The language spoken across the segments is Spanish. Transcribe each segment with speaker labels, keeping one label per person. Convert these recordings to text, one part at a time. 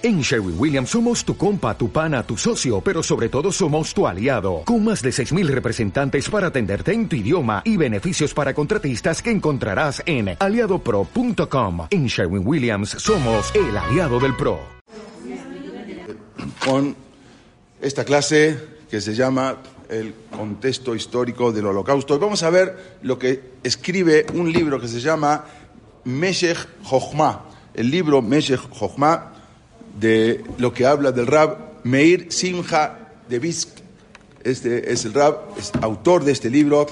Speaker 1: En Sherwin Williams somos tu compa, tu pana, tu socio, pero sobre todo somos tu aliado, con más de 6.000 representantes para atenderte en tu idioma y beneficios para contratistas que encontrarás en aliadopro.com. En Sherwin Williams somos el aliado del PRO.
Speaker 2: Con esta clase que se llama el contexto histórico del holocausto. Vamos a ver lo que escribe un libro que se llama Meshech Chochmah, el libro Meshech Chochmah de lo que habla del Rab Meir Simcha de Bisk. Este es el Rab, es autor de este libro,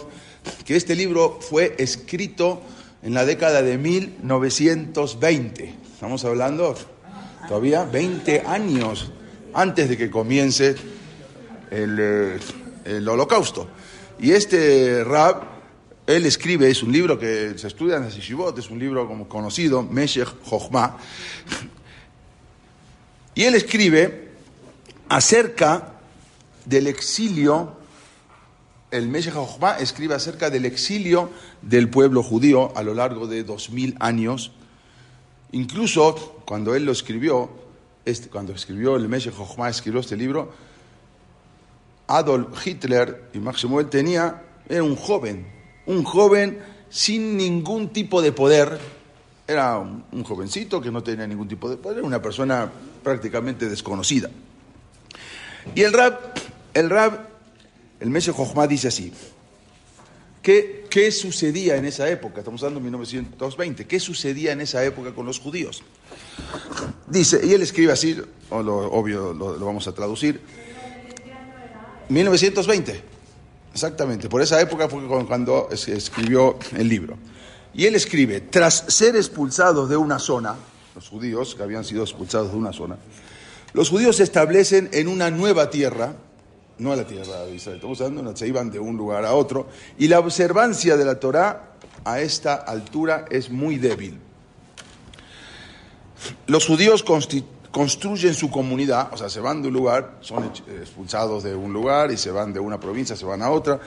Speaker 2: que este libro fue escrito en la década de 1920. Estamos hablando todavía 20 años antes de que comience el, eh, el holocausto. Y este Rab, él escribe, es un libro que se estudia en la Sishibot, es un libro como conocido, Meshech Chochmah, y él escribe acerca del exilio, el Meshech Chochmah escribe acerca del exilio del pueblo judío a lo largo de dos mil años. Incluso cuando él lo escribió, este, cuando escribió el Meshech Chochmah, escribió este libro, Adolf Hitler y Maximum tenía, era un joven, un joven sin ningún tipo de poder, era un, un, jovencito que no tenía ningún tipo de poder, era una persona prácticamente desconocida. Y el Rab, el Rab, el Meshe Jochma dice así, ¿qué, ¿qué sucedía en esa época? Estamos hablando de 1920, ¿qué sucedía en esa época con los judíos? Dice, y él escribe así, o lo, obvio lo, lo vamos a traducir, 1920, exactamente, por esa época fue cuando escribió el libro. Y él escribe, tras ser expulsados de una zona, los judíos que habían sido expulsados de una zona, los judíos se establecen en una nueva tierra, no a la tierra de Israel, estamos hablando, se iban de un lugar a otro, y la observancia de la Torah a esta altura es muy débil. Los judíos construyen su comunidad, o sea, se van de un lugar, son expulsados de un lugar y se van de una provincia, se van a otra,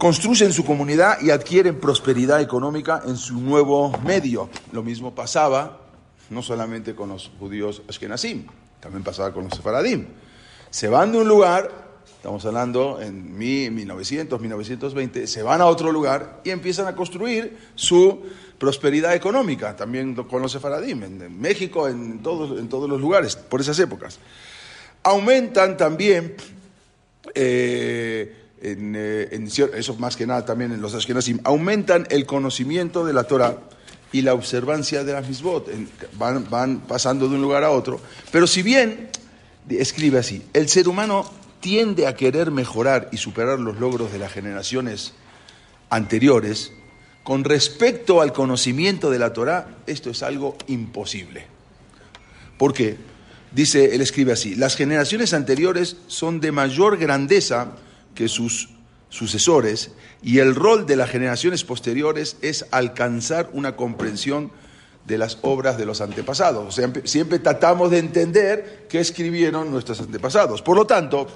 Speaker 2: construyen su comunidad y adquieren prosperidad económica en su nuevo medio. Lo mismo pasaba no solamente con los judíos ashkenazim, también pasaba con los sefaradim. Se van de un lugar, estamos hablando en 1900, 1920, se van a otro lugar y empiezan a construir su prosperidad económica, también con los sefaradim, en México, en todos, en todos los lugares, por esas épocas. Aumentan también... Eh, en, eh, en, eso más que nada también en los Ashkenazim, aumentan el conocimiento de la Torah y la observancia de la misbot, van, van pasando de un lugar a otro, pero si bien, escribe así, el ser humano tiende a querer mejorar y superar los logros de las generaciones anteriores, con respecto al conocimiento de la Torah, esto es algo imposible. ¿Por qué? Dice, él escribe así, las generaciones anteriores son de mayor grandeza que sus sucesores y el rol de las generaciones posteriores es alcanzar una comprensión de las obras de los antepasados. Siempre tratamos de entender qué escribieron nuestros antepasados. Por lo tanto,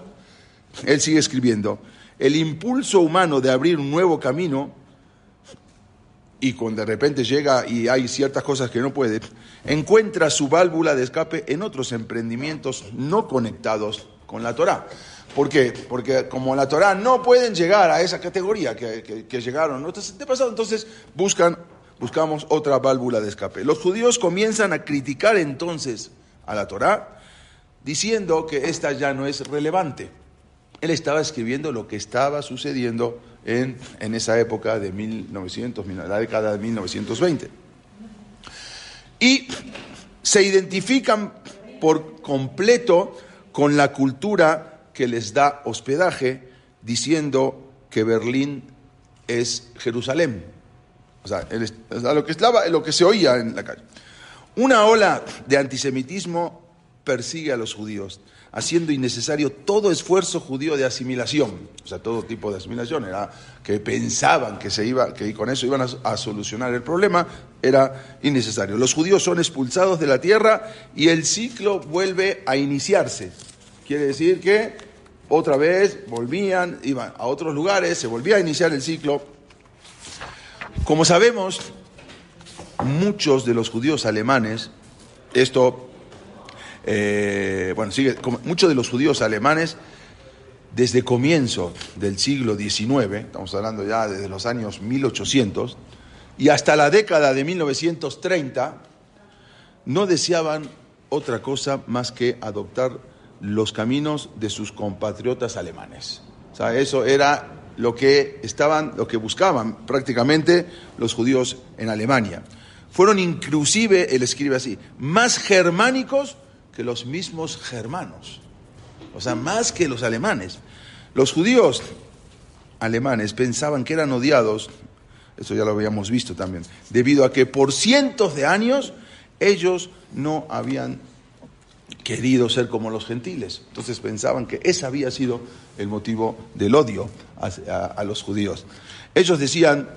Speaker 2: él sigue escribiendo, el impulso humano de abrir un nuevo camino y cuando de repente llega y hay ciertas cosas que no puede, encuentra su válvula de escape en otros emprendimientos no conectados con la Torah. ¿Por qué? Porque como la Torah no pueden llegar a esa categoría que, que, llegaron nuestros antepasados, entonces buscan, buscamos otra válvula de escape. Los judíos comienzan a criticar entonces a la Torah diciendo que esta ya no es relevante. Él estaba escribiendo lo que estaba sucediendo en, en esa época de 1900, la década de 1920. Y se identifican por completo con la cultura que les da hospedaje diciendo que Berlín es Jerusalén. O sea, lo, que se oía en la calle. Una ola de antisemitismo persigue a los judíos, haciendo innecesario todo esfuerzo judío de asimilación, o sea, todo tipo de asimilación, era que pensaban que, se iba, que con eso iban a solucionar el problema, era innecesario. Los judíos son expulsados de la tierra y el ciclo vuelve a iniciarse. Quiere decir que otra vez volvían, iban a otros lugares, se volvía a iniciar el ciclo. Como sabemos, muchos de los judíos alemanes, esto Eh, bueno, sigue, muchos de los judíos alemanes, desde comienzo del siglo XIX, estamos hablando ya desde los años 1800, y hasta la década de 1930, no deseaban otra cosa más que adoptar los caminos de sus compatriotas alemanes. O sea, eso era lo que estaban, lo que buscaban prácticamente los judíos en Alemania. Fueron inclusive, él escribe así, más germánicos que los mismos germanos. O sea, más que los alemanes. Los judíos alemanes pensaban que eran odiados, eso ya lo habíamos visto también, debido a que por cientos de años ellos no habían querido ser como los gentiles. Entonces pensaban que ese había sido el motivo del odio a, los judíos. Ellos decían,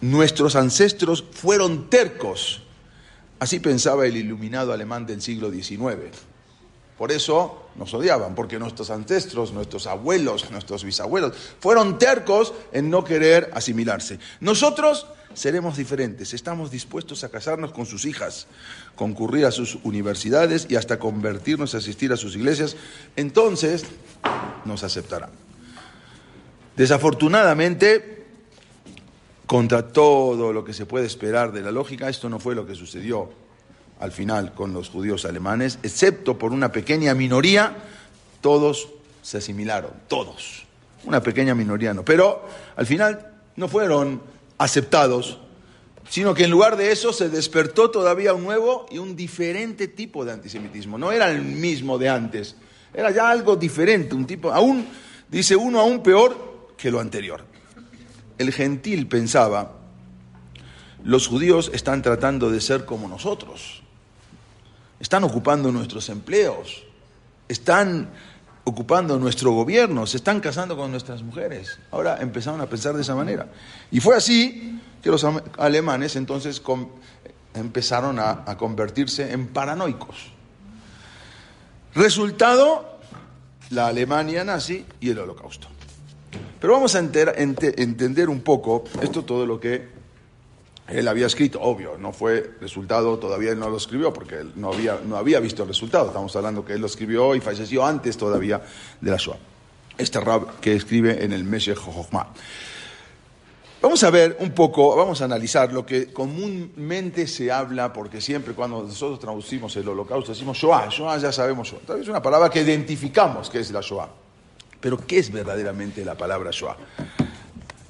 Speaker 2: nuestros ancestros fueron tercos. Así pensaba el iluminado alemán del siglo XIX. Por eso nos odiaban, porque nuestros ancestros, nuestros abuelos, nuestros bisabuelos fueron tercos en no querer asimilarse. Nosotros seremos diferentes, estamos dispuestos a casarnos con sus hijas, concurrir a sus universidades y hasta convertirnos a asistir a sus iglesias. Entonces nos aceptarán. Desafortunadamente, contra todo lo que se puede esperar de la lógica, esto no fue lo que sucedió al final con los judíos alemanes, excepto por una pequeña minoría, todos se asimilaron, todos. Una pequeña minoría no. Pero al final no fueron aceptados, sino que en lugar de eso se despertó todavía un nuevo y un diferente tipo de antisemitismo. No era el mismo de antes, era ya algo diferente, un tipo, aún, dice uno, aún peor que lo anterior. El gentil pensaba, los judíos están tratando de ser como nosotros están ocupando nuestros empleos, están ocupando nuestro gobierno, se están casando con nuestras mujeres. Ahora empezaron a pensar de esa manera. Y fue así que los alemanes entonces empezaron a, convertirse en paranoicos. Resultado, la Alemania nazi y el holocausto. Pero vamos a entender un poco esto todo lo que él había escrito, obvio, no fue resultado, todavía él no lo escribió porque él no había, no había visto el resultado. Estamos hablando que él lo escribió y falleció antes todavía de la Shoah. Este rab que escribe en el Meshech Jochma. Vamos a ver un poco, vamos a analizar lo que comúnmente se habla, porque siempre cuando nosotros traducimos el holocausto decimos Shoah, Shoah ya sabemos Shoah. Es una palabra que identificamos que es la Shoah. Pero ¿qué es verdaderamente la palabra Shoah?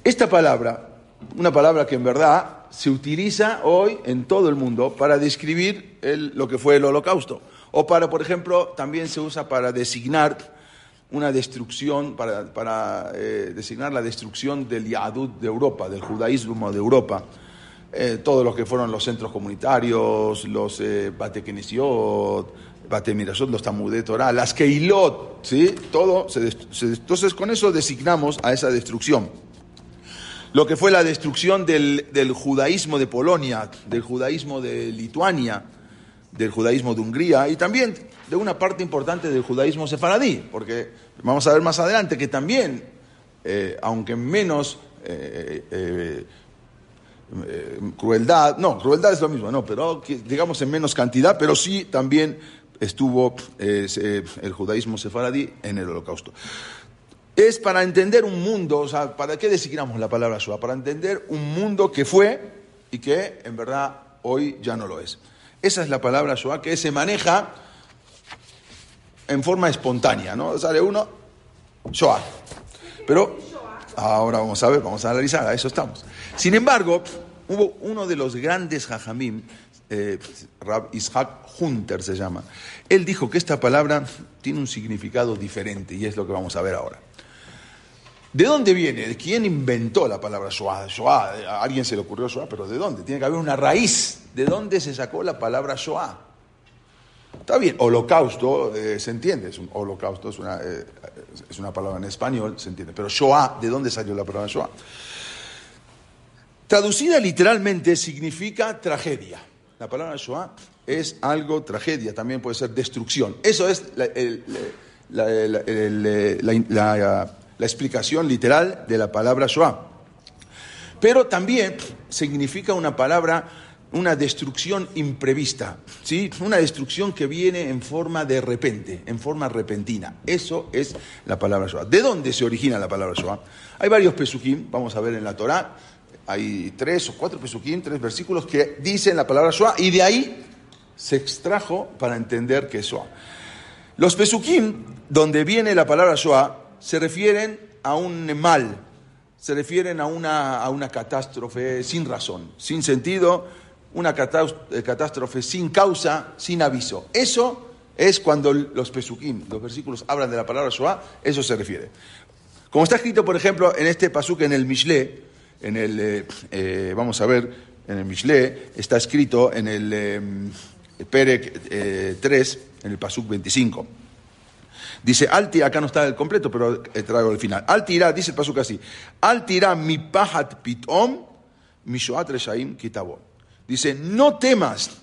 Speaker 2: Esta palabra, una palabra que en verdad se utiliza hoy en todo el mundo para describir lo que fue el holocausto. O para, por ejemplo, también se usa para designar una destrucción, para, eh, designar la destrucción del Yahadut de Europa, del judaísmo de Europa. Eh, todos los que fueron los centros comunitarios, los eh, Batekenesiot, Batemirasot, los Tamudet Torah, las Keilot, ¿sí? Todo, entonces con eso designamos a esa destrucción lo que fue la destrucción del, judaísmo de Polonia, del judaísmo de Lituania, del judaísmo de Hungría y también de una parte importante del judaísmo sefaradí, porque vamos a ver más adelante que también, eh, aunque menos eh, eh, crueldad, no, crueldad es lo mismo, no, pero digamos en menos cantidad, pero sí también estuvo el judaísmo sefaradí en el holocausto es para entender un mundo, o sea, ¿para qué designamos la palabra Shoah? Para entender un mundo que fue y que en verdad hoy ya no lo es. Esa es la palabra Shoah que se maneja en forma espontánea, ¿no? Sale uno, Shoah. Pero ahora vamos a ver, vamos a analizar, a eso estamos. Sin embargo, hubo uno de los grandes jajamim, eh, Rab Ishaq Hunter se llama, él dijo que esta palabra tiene un significado diferente y es lo que vamos a ver ahora. ¿De dónde viene? ¿Quién inventó la palabra Shoah? Shoah, a alguien se le ocurrió Shoah, pero ¿de dónde? Tiene que haber una raíz. ¿De dónde se sacó la palabra Shoah? Está bien, holocausto, eh, se entiende, es un holocausto, es una, eh, es una palabra en español, se entiende. Pero Shoah, ¿de dónde salió la palabra Shoah? Traducida literalmente significa tragedia. La palabra Shoah es algo tragedia, también puede ser destrucción. Eso es la, explicación literal de la palabra Shoah. Pero también significa una palabra una destrucción imprevista, ¿sí? una destrucción que viene en forma de repente, en forma repentina. Eso es la palabra Shoah. ¿De dónde se origina la palabra Shoah? Hay varios pesukim, vamos a ver en la Torah, hay tres o cuatro pesukim, tres versículos que dicen la palabra Shoah y de ahí se extrajo para entender que es Shoah. Los pesukim, donde viene la palabra Shoah, se refieren a un mal, se refieren a una, a una catástrofe sin razón, sin sentido, una eh, catástrofe sin causa, sin aviso. Eso es cuando los pesukim, los versículos hablan de la palabra Shoah, eso se refiere. Como está escrito, por ejemplo, en este pasuk en el Mishle, en el, eh, eh, vamos a ver, en el Mishle, está escrito en el Perek 3, en el pasuk 25. Dice, Alti, acá no está el completo, pero traigo el final. Altira, dice el pasuk así, Altira mi pahat pitom, mi shoat reshaim kitabo. Dice, no temas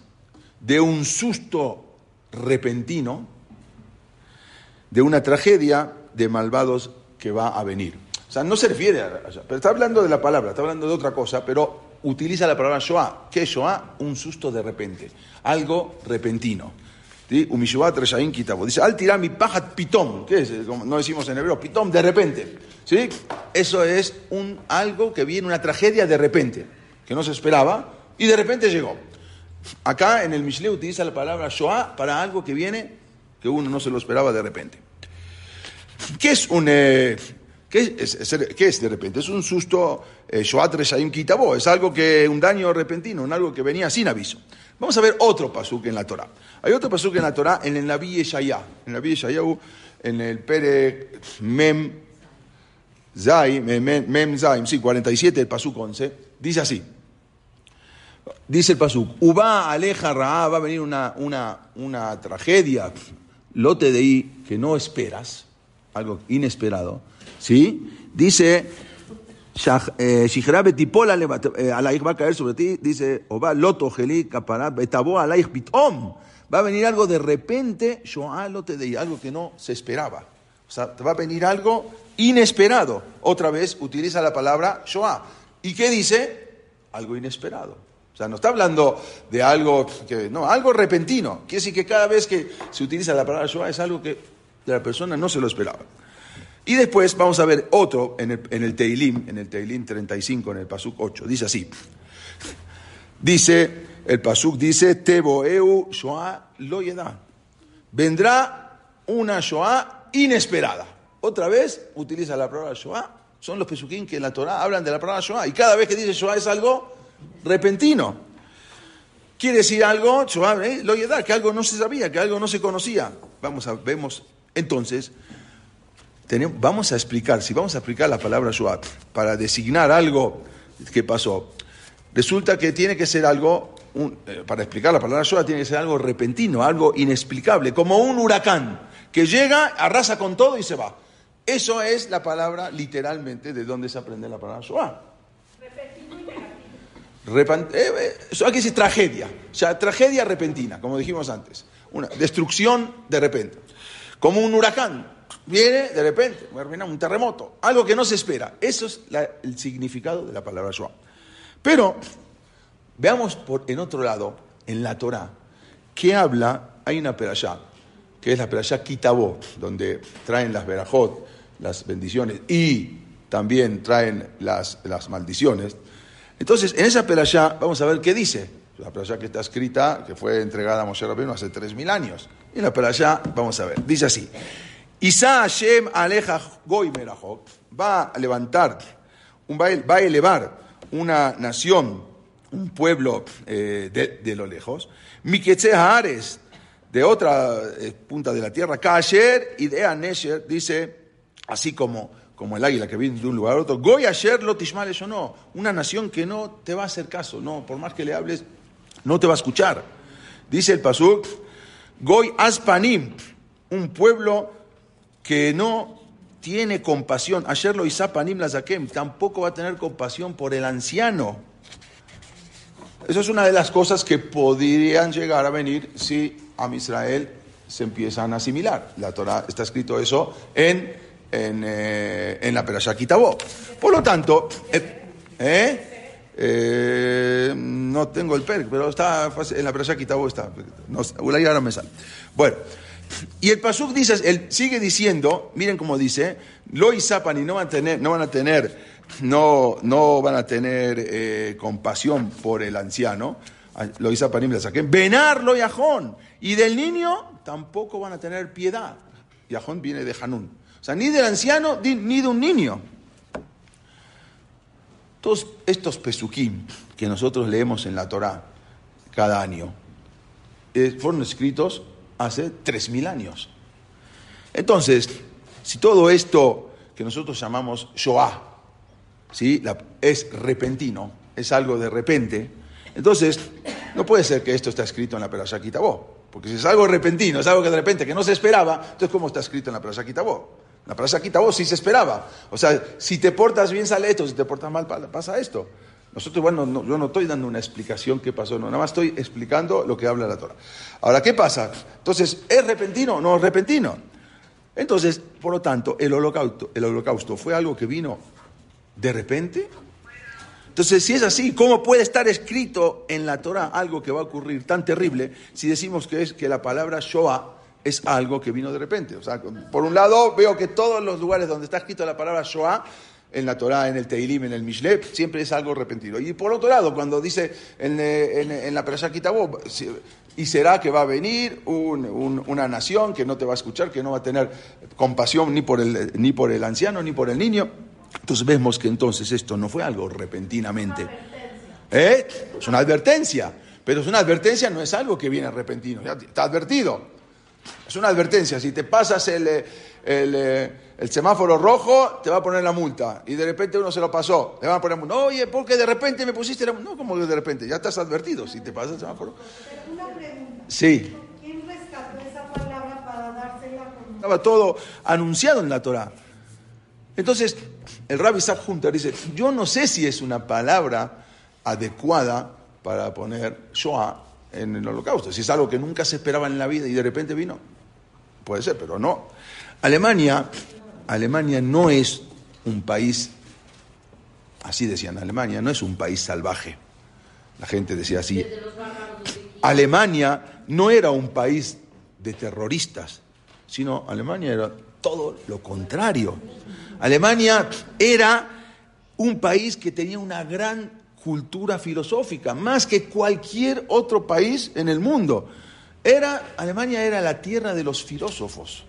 Speaker 2: de un susto repentino, de una tragedia de malvados que va a venir. O sea, no se refiere a pero está hablando de la palabra, está hablando de otra cosa, pero utiliza la palabra Shoah. ¿Qué es Shoah? Un susto de repente, algo repentino. Dice, al tirar mi paja pitom, ¿qué es? no decimos en hebreo, pitom, de repente. ¿Sí? Eso es un, algo que viene, una tragedia de repente, que no se esperaba y de repente llegó. Acá en el Mishle utiliza la palabra Shoah para algo que viene, que uno no se lo esperaba de repente. ¿Qué es un... Eh, ¿Qué es, de repente? Es un susto, eh, Reshaim es algo que, un daño repentino, un algo que venía sin aviso. Vamos a ver otro pasuk en la Torah. Hay otro pasuk en la Torah en el Naví Yeshaya. En el Naví Yeshayahu, en el Pere Mem Zay, Mem, Zay, sí, 47, el pasuk 11, dice así. Dice el pasuk, Uba aleja Ra, va a venir una, una, una tragedia, lote de ahí que no esperas, algo inesperado, ¿sí? Dice eh, Betipola eh, va a caer sobre ti, dice, Oba Loto Geli Betabo Alaich Bitom. Va a venir algo de repente, Shoalote de algo que no se esperaba. O sea, te va a venir algo inesperado. Otra vez utiliza la palabra Shoah. ¿Y qué dice? Algo inesperado. O sea, no está hablando de algo que, no, algo repentino. Quiere decir que cada vez que se utiliza la palabra Shoah es algo que la persona no se lo esperaba. Y después vamos a ver otro en el, en el Teilim, en el Teilim 35, en el Pasuk 8. Dice así. Dice, el Pasuk dice, Teboeu Shoah lo Vendrá una Shoah inesperada. Otra vez utiliza la palabra Shoah. Son los Pesukim que en la Torah hablan de la palabra Shoah. Y cada vez que dice Shoah es algo repentino. Quiere decir algo, Shoah, eh, lo que algo no se sabía, que algo no se conocía. Vamos a, vemos entonces vamos a explicar, si vamos a explicar la palabra Shuat para designar algo que pasó, resulta que tiene que ser algo, eh, para explicar la palabra Shuat tiene que ser algo repentino, algo inexplicable, como un huracán que llega, arrasa con todo y se va. Eso es la palabra literalmente de donde se aprende la palabra Shuat. Repent eh, eh, decir tragedia, o sea, tragedia repentina, como dijimos antes, una destrucción de repente, como un huracán, Viene de repente, un terremoto, algo que no se espera. Eso es el significado de la palabra Shoah. Pero veamos por, en otro lado, en la Torah, que habla, hay una perashá, que es la perashá Kitabó, donde traen las verajot, las bendiciones, y también traen las, las maldiciones. Entonces, en esa perashá vamos a ver qué dice. La perashá que está escrita, que fue entregada a Moshe Rabbeinu hace 3.000 años. Y la perashá, vamos a ver, dice así. Isa Hashem Aleja Goy va a levantar, va a elevar una nación, un pueblo eh, de, lo lejos, Miketze Haares, de otra eh, punta de la tierra, Kasher y de Anesher, dice, así como, como el águila que viene de un lugar a otro, Goy Asher lo o no, una nación que no te va a hacer caso, no, por más que le hables, no te va a escuchar. Dice el Pasuk, Goy Aspanim, un pueblo que no tiene compasión, ayer lo Panim Lazakem, tampoco va a tener compasión por el anciano. Eso es una de las cosas que podrían llegar a venir si a Israel se empiezan a asimilar. La Torah está escrito eso en, en, eh, en la Perashá Kitabó. Por lo tanto, eh, ¿eh? Eh, no tengo el perk, pero está en la Perashá Kitabó está. No, ahora me sale. Bueno, y el Pasuk dice, sigue diciendo, miren cómo dice, lo y no van a tener, no van a tener, no, no van a tener eh, compasión por el anciano. Lo y la saqué. Venarlo yajón. Y del niño tampoco van a tener piedad. Yajón viene de Hanún. O sea, ni del anciano ni de un niño. Todos estos pesukim que nosotros leemos en la Torá cada año eh, fueron escritos hace 3.000 años. Entonces, si todo esto que nosotros llamamos Shoah ¿sí? es repentino, es algo de repente, entonces no puede ser que esto está escrito en la Perashá Kitabó. Porque si es algo repentino, es algo que de repente que no se esperaba, entonces ¿cómo está escrito en la Perashá Kitabó? La Perashá Kitabó sí se esperaba. O sea, si te portas bien sale esto, si te portas mal pasa esto. Nosotros, bueno, yo no estoy dando una explicación qué pasó, no, nada más estoy explicando lo que habla la Torah. Ahora, ¿qué pasa? Entonces, ¿es repentino o no es repentino? Entonces, por lo tanto, el holocausto, el holocausto fue algo que vino de repente. Entonces, si es así, ¿cómo puede estar escrito en la Torah algo que va a ocurrir tan terrible si decimos que es que la palabra Shoah es algo que vino de repente? O sea, por un lado, veo que todos los lugares donde está escrito la palabra Shoah en la Torah, en el Teilim, en el Mishle, siempre es algo repentino. Y por otro lado, cuando dice en, la Perashá Kitabó, y será que va a venir una nación que no te va a escuchar, que no va a tener compasión ni por, el, ni por el anciano ni por el niño. Entonces vemos que entonces esto no fue algo repentinamente. ¿Eh? Es una advertencia. Pero es una advertencia, no es algo que viene repentino. está advertido. Es una advertencia. Si te pasas el, el, el, semáforo rojo, te va a poner la multa. Y de repente uno se lo pasó. Le van a poner multa. Oye, porque de repente me pusiste la multa. No, como de repente. Ya estás advertido si te pasa el semáforo. Una pregunta. Sí. ¿Quién rescató esa palabra para dársela? Estaba todo anunciado en la Torah. Entonces, el rabbi Isaac Hunter dice, yo no sé si es una palabra adecuada para poner Shoah en el holocausto. Si es algo que nunca se esperaba en la vida y de repente vino, puede ser, pero no. Alemania, Alemania no es un país, así decían, Alemania no es un país salvaje. La gente decía así. Alemania no era un país de terroristas, sino Alemania era todo lo contrario. Alemania era un país que tenía una gran cultura filosófica, más que cualquier otro país en el mundo. Era, Alemania era la tierra de los filósofos.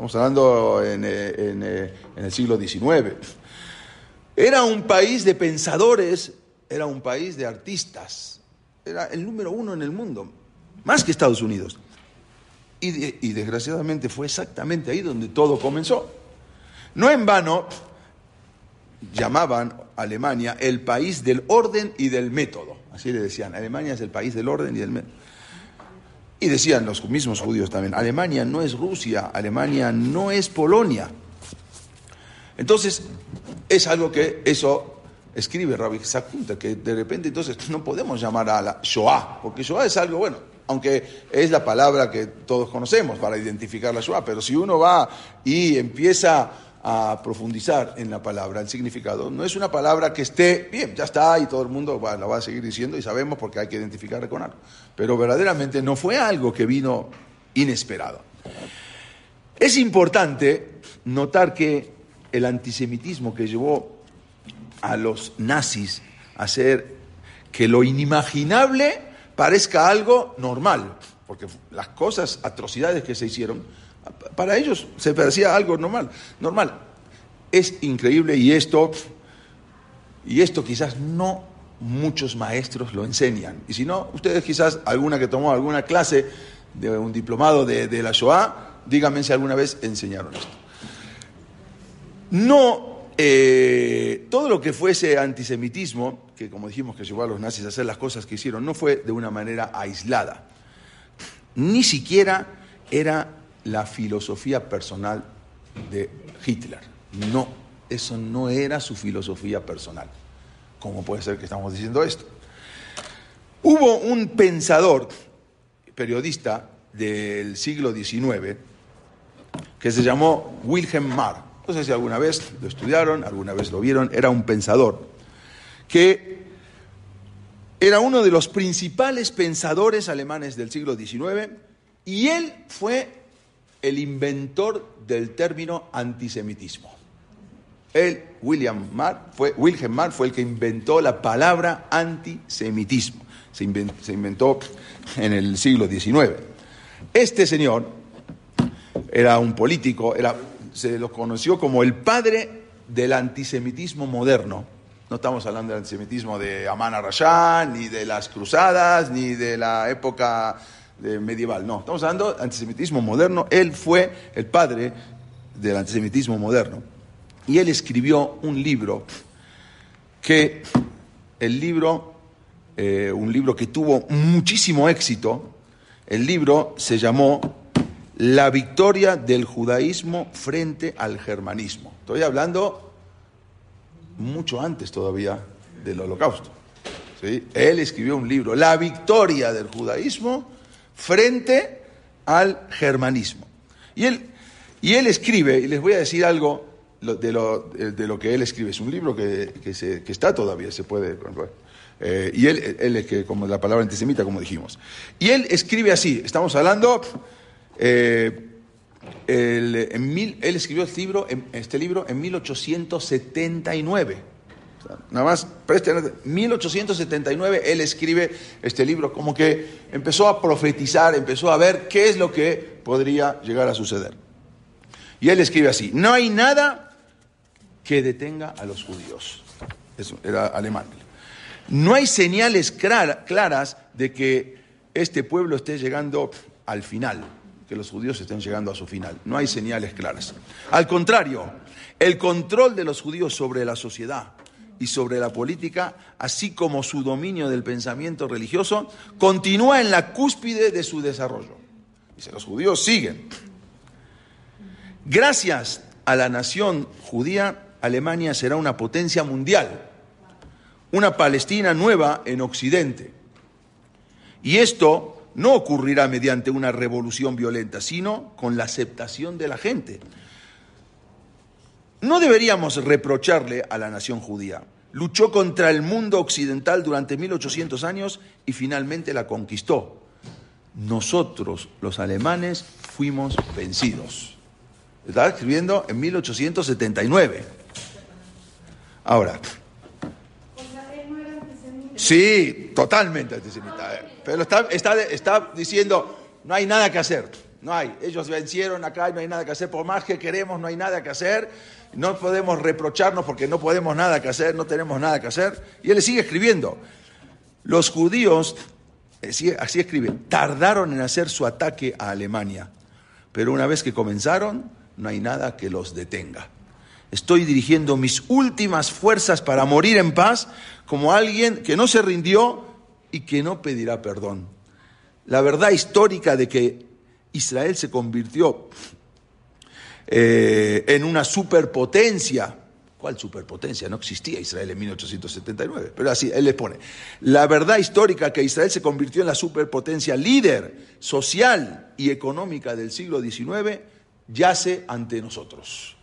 Speaker 2: Estamos hablando en, eh, eh, el siglo XIX. Era un país de pensadores, era un país de artistas. Era el número uno en el mundo, más que Estados Unidos. Y, y, desgraciadamente fue exactamente ahí donde todo comenzó. No en vano llamaban Alemania el país del orden y del método. Así le decían, Alemania es el país del orden y del método. Y decían los mismos judíos también, Alemania no es Rusia, Alemania no es Polonia. Entonces, es algo que eso escribe Rabbi Sakunta, que de repente entonces no podemos llamar a la Shoah, porque Shoah es algo bueno, aunque es la palabra que todos conocemos para identificar la Shoah, pero si uno va y empieza a profundizar en la palabra, el significado. No es una palabra que esté, bien, ya está y todo el mundo la va a seguir diciendo y sabemos porque hay que identificarla con algo. Pero verdaderamente no fue algo que vino inesperado. Es importante notar que el antisemitismo que llevó a los nazis a hacer que lo inimaginable parezca algo normal, porque las cosas, atrocidades que se hicieron, para ellos se parecía algo normal. Normal. Es increíble y esto, y esto quizás no muchos maestros lo enseñan. Y si no, ustedes quizás, alguna que tomó alguna clase de un diplomado de, la Shoah, díganme si alguna vez enseñaron esto. No, eh, todo lo que fuese antisemitismo, que como dijimos que llevó a los nazis a hacer las cosas que hicieron, no fue de una manera aislada. Ni siquiera era la filosofía personal de Hitler. No, eso no era su filosofía personal. ¿Cómo puede ser que estamos diciendo esto? Hubo un pensador, periodista del siglo XIX, que se llamó Wilhelm Marr. No sé si alguna vez lo estudiaron, alguna vez lo vieron, era un pensador que era uno de los principales pensadores alemanes del siglo XIX y él fue el inventor del término antisemitismo. Él, William Marr, fue, Wilhelm Marr fue el que inventó la palabra antisemitismo. Se inventó, en el siglo XIX. Este señor era un político, era, se lo conoció como el padre del antisemitismo moderno. No estamos hablando del antisemitismo de Aman Arashán, ni de las cruzadas, ni de la época medieval. No, estamos hablando del antisemitismo moderno. Él fue el padre del antisemitismo moderno. Y él escribió un libro que, el libro, eh, un libro que tuvo muchísimo éxito, el libro se llamó La victoria del judaísmo frente al germanismo. Estoy hablando mucho antes todavía del holocausto. ¿sí? Él escribió un libro, La victoria del judaísmo frente al germanismo. Y él, y él escribe, y les voy a decir algo de lo, de lo que él escribe, es un libro que, se, que está todavía, se puede... Eh, y él, él, es que, como la palabra antisemita, como dijimos. Y él escribe así, estamos hablando... Eh, en mil, él escribió este libro, este libro en 1879. Nada más, presten, 1879 él escribe este libro, como que empezó a profetizar, empezó a ver qué es lo que podría llegar a suceder. Y él escribe así, no hay nada que detenga a los judíos. Eso era alemán. No hay señales claras de que este pueblo esté llegando al final, que los judíos estén llegando a su final. No hay señales claras. Al contrario, el control de los judíos sobre la sociedad, y sobre la política, así como su dominio del pensamiento religioso, continúa en la cúspide de su desarrollo. Dice, los judíos siguen. Gracias a la nación judía, Alemania será una potencia mundial, una Palestina nueva en Occidente. Y esto no ocurrirá mediante una revolución violenta, sino con la aceptación de la gente. No deberíamos reprocharle a la nación judía. Luchó contra el mundo occidental durante 1800 años y finalmente la conquistó. Nosotros, los alemanes, fuimos vencidos. Estaba escribiendo en 1879. Ahora. Sí, totalmente antisemita. Eh. Pero está, está, está diciendo, no hay nada que hacer. No hay. Ellos vencieron acá y no hay nada que hacer. Por más que queremos, no hay nada que hacer. No podemos reprocharnos porque no podemos nada que hacer, no tenemos nada que hacer. Y él le sigue escribiendo. Los judíos, eh, así escribe, tardaron en hacer su ataque a Alemania. Pero una vez que comenzaron, no hay nada que los detenga. Estoy dirigiendo mis últimas fuerzas para morir en paz como alguien que no se rindió y que no pedirá perdón. La verdad histórica de que Israel se convirtió eh, en una superpotencia. ¿Cuál superpotencia? No existía Israel en 1879, pero así él le pone. La verdad histórica que Israel se convirtió en la superpotencia líder social y económica del siglo XIX yace ante nosotros.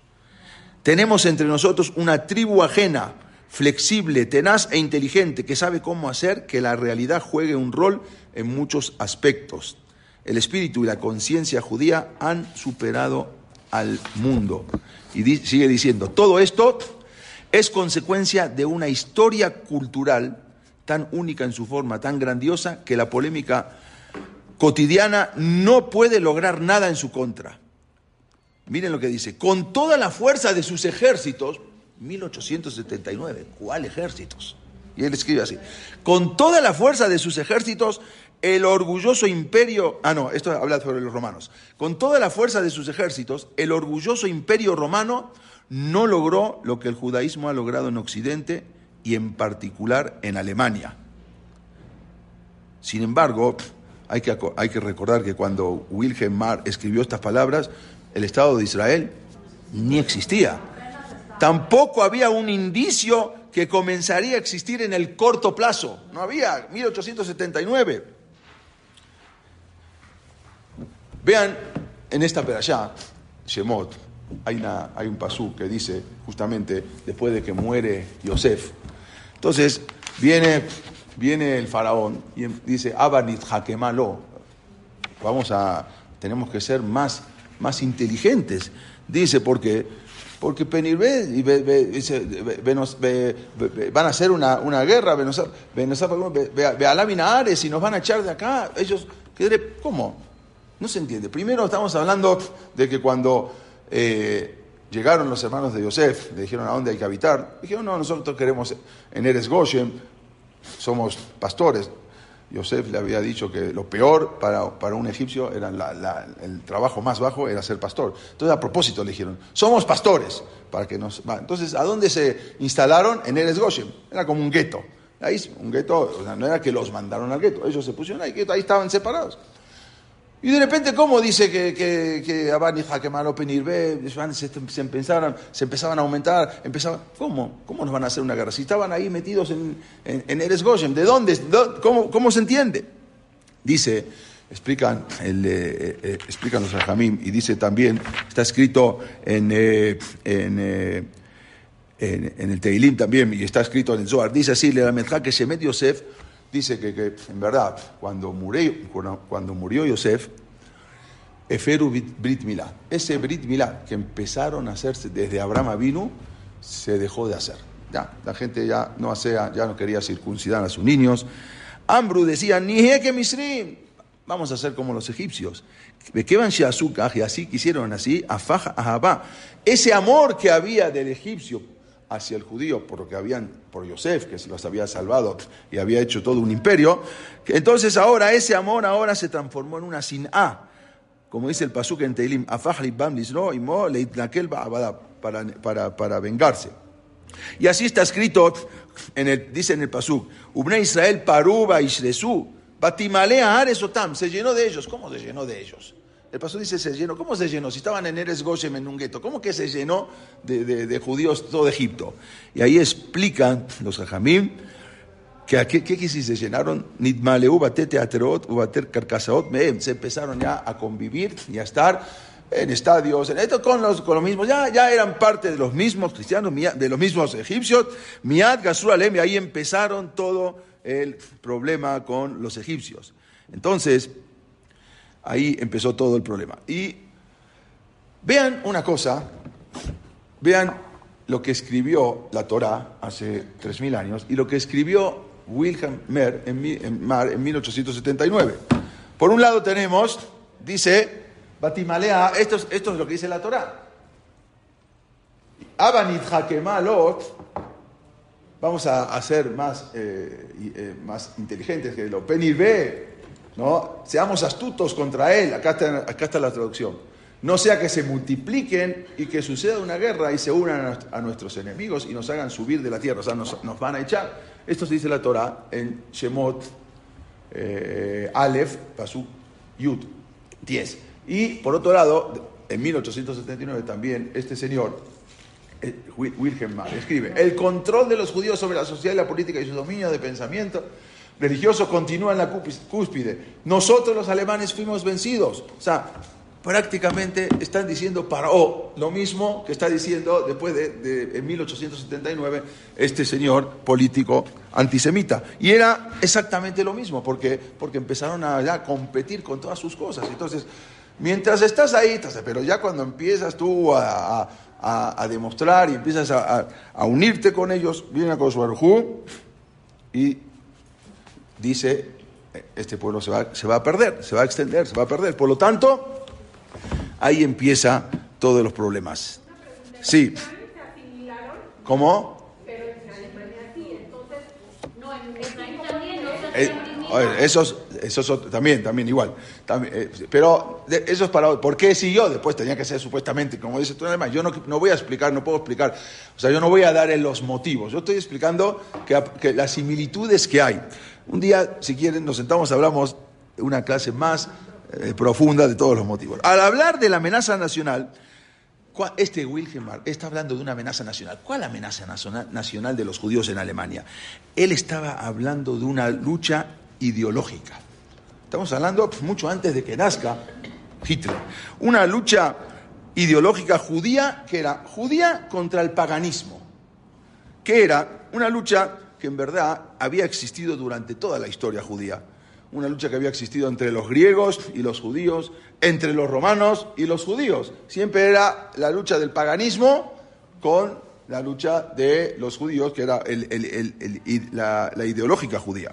Speaker 2: Tenemos entre nosotros una tribu ajena, flexible, tenaz e inteligente, que sabe cómo hacer que la realidad juegue un rol en muchos aspectos. El espíritu y la conciencia judía han superado al mundo. Y sigue diciendo, todo esto es consecuencia de una historia cultural tan única en su forma, tan grandiosa, que la polémica cotidiana no puede lograr nada en su contra. Miren lo que dice, con toda la fuerza de sus ejércitos, 1879, ¿cuál ejércitos? Y él escribe así, con toda la fuerza de sus ejércitos, el orgulloso imperio, ah no, esto habla sobre los romanos, con toda la fuerza de sus ejércitos, el orgulloso imperio romano no logró lo que el judaísmo ha logrado en Occidente y en particular en Alemania. Sin embargo, hay que, hay que recordar que cuando Wilhelm Marr escribió estas palabras, el Estado de Israel ni existía. Tampoco había un indicio que comenzaría a existir en el corto plazo. No había, 1879. Vean en esta perashá, Shemot, hay, una, hay un pasú que dice justamente después de que muere Yosef. Entonces viene viene el faraón y em, dice, Abanit Hakemalo, vamos a, tenemos que ser más, más inteligentes. Dice, porque, porque Penirbe y van a hacer una, una guerra, Ares y nos van a echar de acá. Ellos, ¿cómo? No se entiende. Primero estamos hablando de que cuando eh, llegaron los hermanos de Yosef, le dijeron a dónde hay que habitar, dijeron, no, nosotros queremos en Eres Goshen, somos pastores. Yosef le había dicho que lo peor para, para un egipcio era el trabajo más bajo era ser pastor. Entonces a propósito le dijeron, somos pastores. Para que nos... Entonces, ¿a dónde se instalaron? En Eres Goshen. Era como un gueto. Ahí, un gueto, no era que los mandaron al gueto, ellos se pusieron ahí, ahí estaban separados. Y de repente, ¿cómo dice que, que, que Abani Hakemalo Penirbe se, se, empezaron, se empezaban a aumentar? Empezaban, ¿Cómo? ¿Cómo nos van a hacer una guerra? Si estaban ahí metidos en, en, Eres Goshen, ¿de dónde? ¿Cómo, ¿Cómo, se entiende? Dice, explican, el, eh, eh, explican los Rajamim, y dice también, está escrito en, eh, en, en, el Teilim también, y está escrito en el Zohar, dice así, le que Shemet Yosef dice que, que, en verdad, cuando murió, cuando murió Yosef, Eferu Brit Milá, ese Brit Milá que empezaron a hacerse desde Abraham vino, se dejó de hacer. Ya, la gente ya no hacía, ya no quería circuncidar a sus niños. Ambru decía, ni que misrim, vamos a hacer como los egipcios. Y así quisieron así, afaja, Ese amor que había del egipio hacia el judío por lo que habían, por Yosef, que se los había salvado y había hecho todo un imperio, entonces ahora ese amor ahora se transformó en una sin como dice el pasuk en Teilim, para, para, para vengarse. Y así está escrito, en el, dice en el pasuk, Ubne Israel paruba ishresu, batimalea aresotam, se llenó de ellos. ¿Cómo se llenó de ellos? El pastor dice se llenó. ¿Cómo se llenó? Si estaban en Eres Goshem en un gueto, ¿cómo que se llenó de, judíos todo Egipto? Y ahí explican los hajamim que ¿qué, qué se llenaron? Se empezaron ya a convivir y a estar en estadios, en esto con los, con los mismos, ya, ya eran parte de los mismos cristianos, de los mismos egipcios. Miad Gasuralem, y ahí empezaron todo el problema con los egipcios. Entonces, Ahí empezó todo el problema. Y vean una cosa, vean lo que escribió la Torá hace 3.000 años y lo que escribió Wilhelm Mer en, en 1879. Por un lado tenemos, dice, Batimalea, esto es, esto es lo que dice la Torá. Abanit Hakemalot, vamos a, ser más, eh, eh, más inteligentes que lo Penirbe, ¿no? Seamos astutos contra él, acá está, acá está la traducción. No sea que se multipliquen y que suceda una guerra y se unan a nuestros enemigos y nos hagan subir de la tierra, o sea, nos, van a echar. Esto se dice la Torah en Shemot eh, Aleph, Pasuk, Yud, 10. Y por otro lado, en 1879 también este señor, eh, Wilhelm escribe, el control de los judíos sobre la sociedad y la política y su dominio de pensamiento religioso continúa en la cúspide. Nosotros los alemanes fuimos vencidos. O sea, prácticamente están diciendo para o lo mismo que está diciendo después de, en 1879 este señor político antisemita. Y era exactamente lo mismo, porque, porque empezaron a competir con todas sus cosas. Entonces, mientras estás ahí, pero ya cuando empiezas tú a, demostrar y empiezas a, unirte con ellos, viene a Kosovo y dice, este pueblo se va, se va a perder, se va a extender, se va a perder. Por lo tanto, ahí empieza todos los problemas. Sí. ¿Cómo? Eh, esos, esos también, también igual. Eh, pero eso es para ¿Por qué siguió? Después tenía que ser supuestamente, como dice tú, además, yo no, no, voy a explicar, no puedo explicar. O sea, yo no voy a dar los motivos. Yo estoy explicando que, las similitudes que hay. Un día, si quieren, nos sentamos, hablamos una clase más eh, profunda de todos los motivos. Al hablar de la amenaza nacional, este Wilhelm está hablando de una amenaza nacional. ¿Cuál amenaza nacional de los judíos en Alemania? Él estaba hablando de una lucha ideológica. Estamos hablando mucho antes de que nazca Hitler. Una lucha ideológica judía que era judía contra el paganismo, que era una lucha que en verdad había existido durante toda la historia judía. Una lucha que había existido entre los griegos y los judíos, entre los romanos y los judíos. Siempre era la lucha del paganismo con la lucha de los judíos, que era la, la ideológica judía.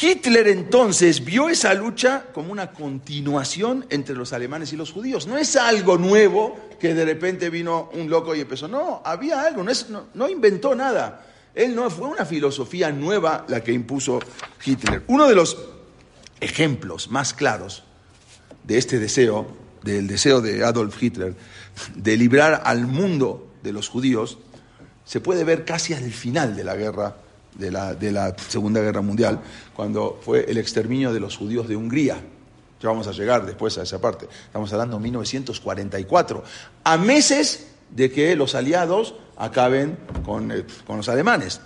Speaker 2: Hitler entonces vio esa lucha como una continuación entre los alemanes y los judíos. No es algo nuevo que de repente vino un loco y empezó. No, había algo, no, no, inventó nada. Él no fue una filosofía nueva la que impuso Hitler. Uno de los ejemplos más claros de este deseo, del deseo de Adolf Hitler, de librar al mundo de los judíos, se puede ver casi al final de la guerra de la, de la Segunda Guerra Mundial, cuando fue el exterminio de los judíos de Hungría. Ya vamos a llegar después a esa parte. Estamos hablando de 1944, a meses de que los aliados acaben con, eh, con los alemanes.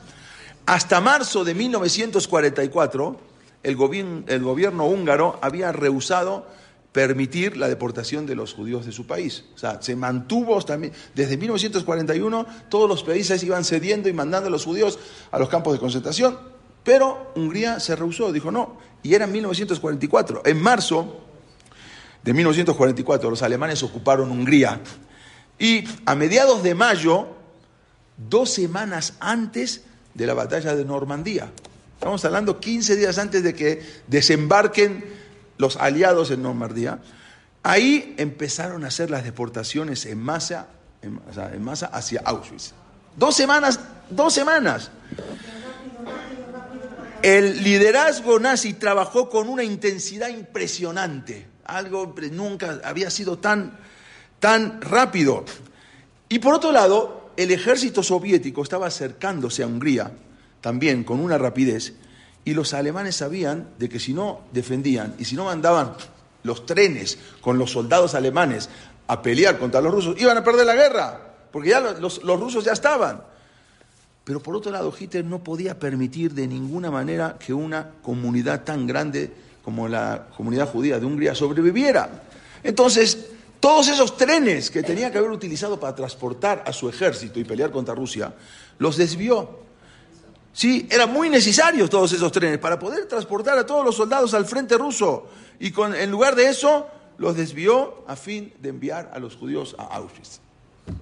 Speaker 2: Hasta marzo de 1944, el, el gobierno húngaro había rehusado permitir la deportación de los judíos de su país. O sea, se mantuvo también, desde 1941 todos los países iban cediendo y mandando a los judíos a los campos de concentración, pero Hungría se rehusó, dijo no, y era en 1944. En marzo de 1944 los alemanes ocuparon Hungría y a mediados de mayo, dos semanas antes de la batalla de Normandía, estamos hablando 15 días antes de que desembarquen los aliados en Normandía, ahí empezaron a hacer las deportaciones en masa, en, masa hacia Auschwitz. Dos semanas, dos semanas. El liderazgo nazi trabajó con una intensidad impresionante, algo nunca había sido tan, tan rápido. Y por otro lado, el ejército soviético estaba acercándose a Hungría también con una rapidez y los alemanes sabían de que si no defendían y si no mandaban los trenes con los soldados alemanes a pelear contra los rusos, iban a perder la guerra, porque ya los, rusos ya estaban. Pero por otro lado, Hitler no podía permitir de ninguna manera que una comunidad tan grande como la comunidad judía de Hungría sobreviviera. Entonces, todos esos trenes que tenía que haber utilizado para transportar a su ejército y pelear contra Rusia, los desvió Sí, eran muy necesarios todos esos trenes para poder transportar a todos los soldados al frente ruso. Y con, en lugar de eso, los desvió a fin de enviar a los judíos a Auschwitz.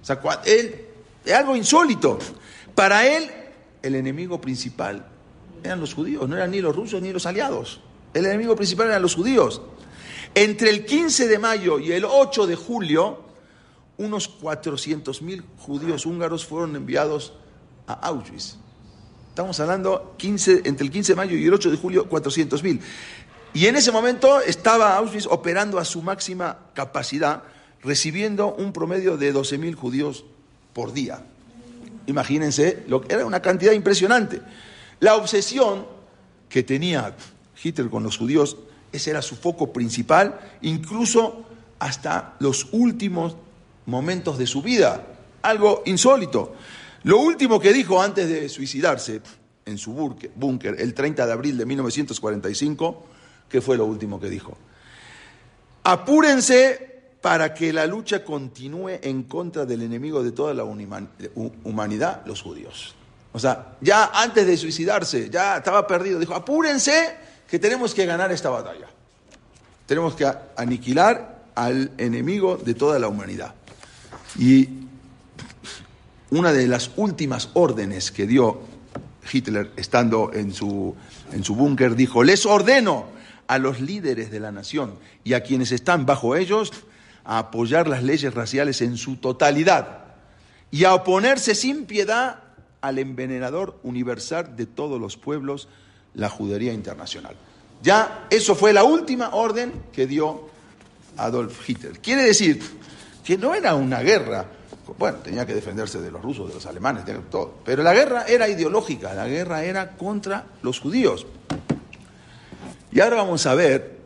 Speaker 2: O sea, él, es algo insólito. Para él, el enemigo principal eran los judíos, no eran ni los rusos ni los aliados. El enemigo principal eran los judíos. Entre el 15 de mayo y el 8 de julio, unos 400.000 judíos húngaros fueron enviados a Auschwitz. Estamos hablando 15, entre el 15 de mayo y el 8 de julio, 400.000. Y en ese momento estaba Auschwitz operando a su máxima capacidad, recibiendo un promedio de 12.000 judíos por día. Imagínense, era una cantidad impresionante. La obsesión que tenía Hitler con los judíos, ese era su foco principal, incluso hasta los últimos momentos de su vida. Algo insólito. Lo último que dijo antes de suicidarse en su búnker el 30 de abril de 1945, ¿qué fue lo último que dijo? Apúrense para que la lucha continúe en contra del enemigo de toda la humanidad, los judíos. O sea, ya antes de suicidarse, ya estaba perdido. Dijo, apúrense que tenemos que ganar esta batalla. Tenemos que aniquilar al enemigo de toda la humanidad. Y una de las últimas órdenes que dio Hitler estando en su, en su búnker, dijo, les ordeno a los líderes de la nación y a quienes están bajo ellos a apoyar las leyes raciales en su totalidad y a oponerse sin piedad al envenenador universal de todos los pueblos, la judería internacional. Ya eso fue la última orden que dio Adolf Hitler. Quiere decir que no era una guerra bueno, tenía que defenderse de los rusos, de los alemanes, de todo. Pero la guerra era ideológica, la guerra era contra los judíos. Y ahora vamos a ver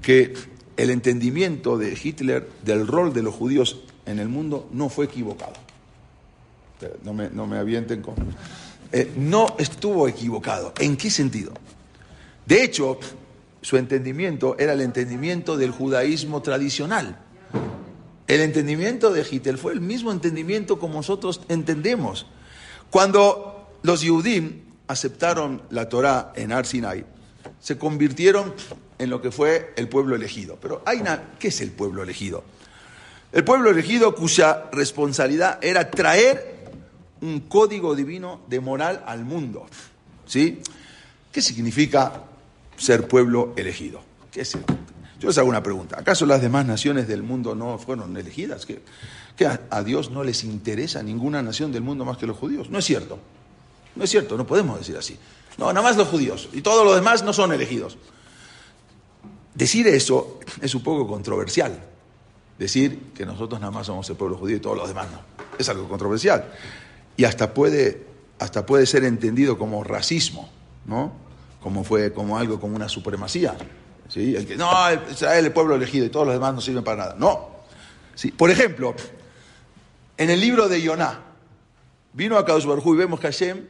Speaker 2: que el entendimiento de Hitler del rol de los judíos en el mundo no fue equivocado. No me, no me avienten con... Eh, no estuvo equivocado. ¿En qué sentido? De hecho, su entendimiento era el entendimiento del judaísmo tradicional el entendimiento de Hitler fue el mismo entendimiento como nosotros entendemos. Cuando los Yehudim aceptaron la Torá en Ar Sinai, se convirtieron en lo que fue el pueblo elegido. Pero hay una, ¿qué es el pueblo elegido? El pueblo elegido cuya responsabilidad era traer un código divino de moral al mundo. ¿Sí? ¿Qué significa ser pueblo elegido? ¿Qué es Yo les hago una pregunta. ¿Acaso las demás naciones del mundo no fueron elegidas? ¿Que, a, Dios no les interesa ninguna nación del mundo más que los judíos? No es cierto. No es cierto, no podemos decir así. No, nada más los judíos. Y todos los demás no son elegidos. Decir eso es un poco controversial. Decir que nosotros nada más somos el pueblo judío y todos los demás no. Es algo controversial. Y hasta puede, hasta puede ser entendido como racismo, ¿no? Como fue como algo como una supremacía. ¿Sí? El que, no, Israel, el pueblo elegido y todos los demás no sirven para nada. No. ¿sí? Por ejemplo, en el libro de Yoná, vino a Kadosh y vemos que Hashem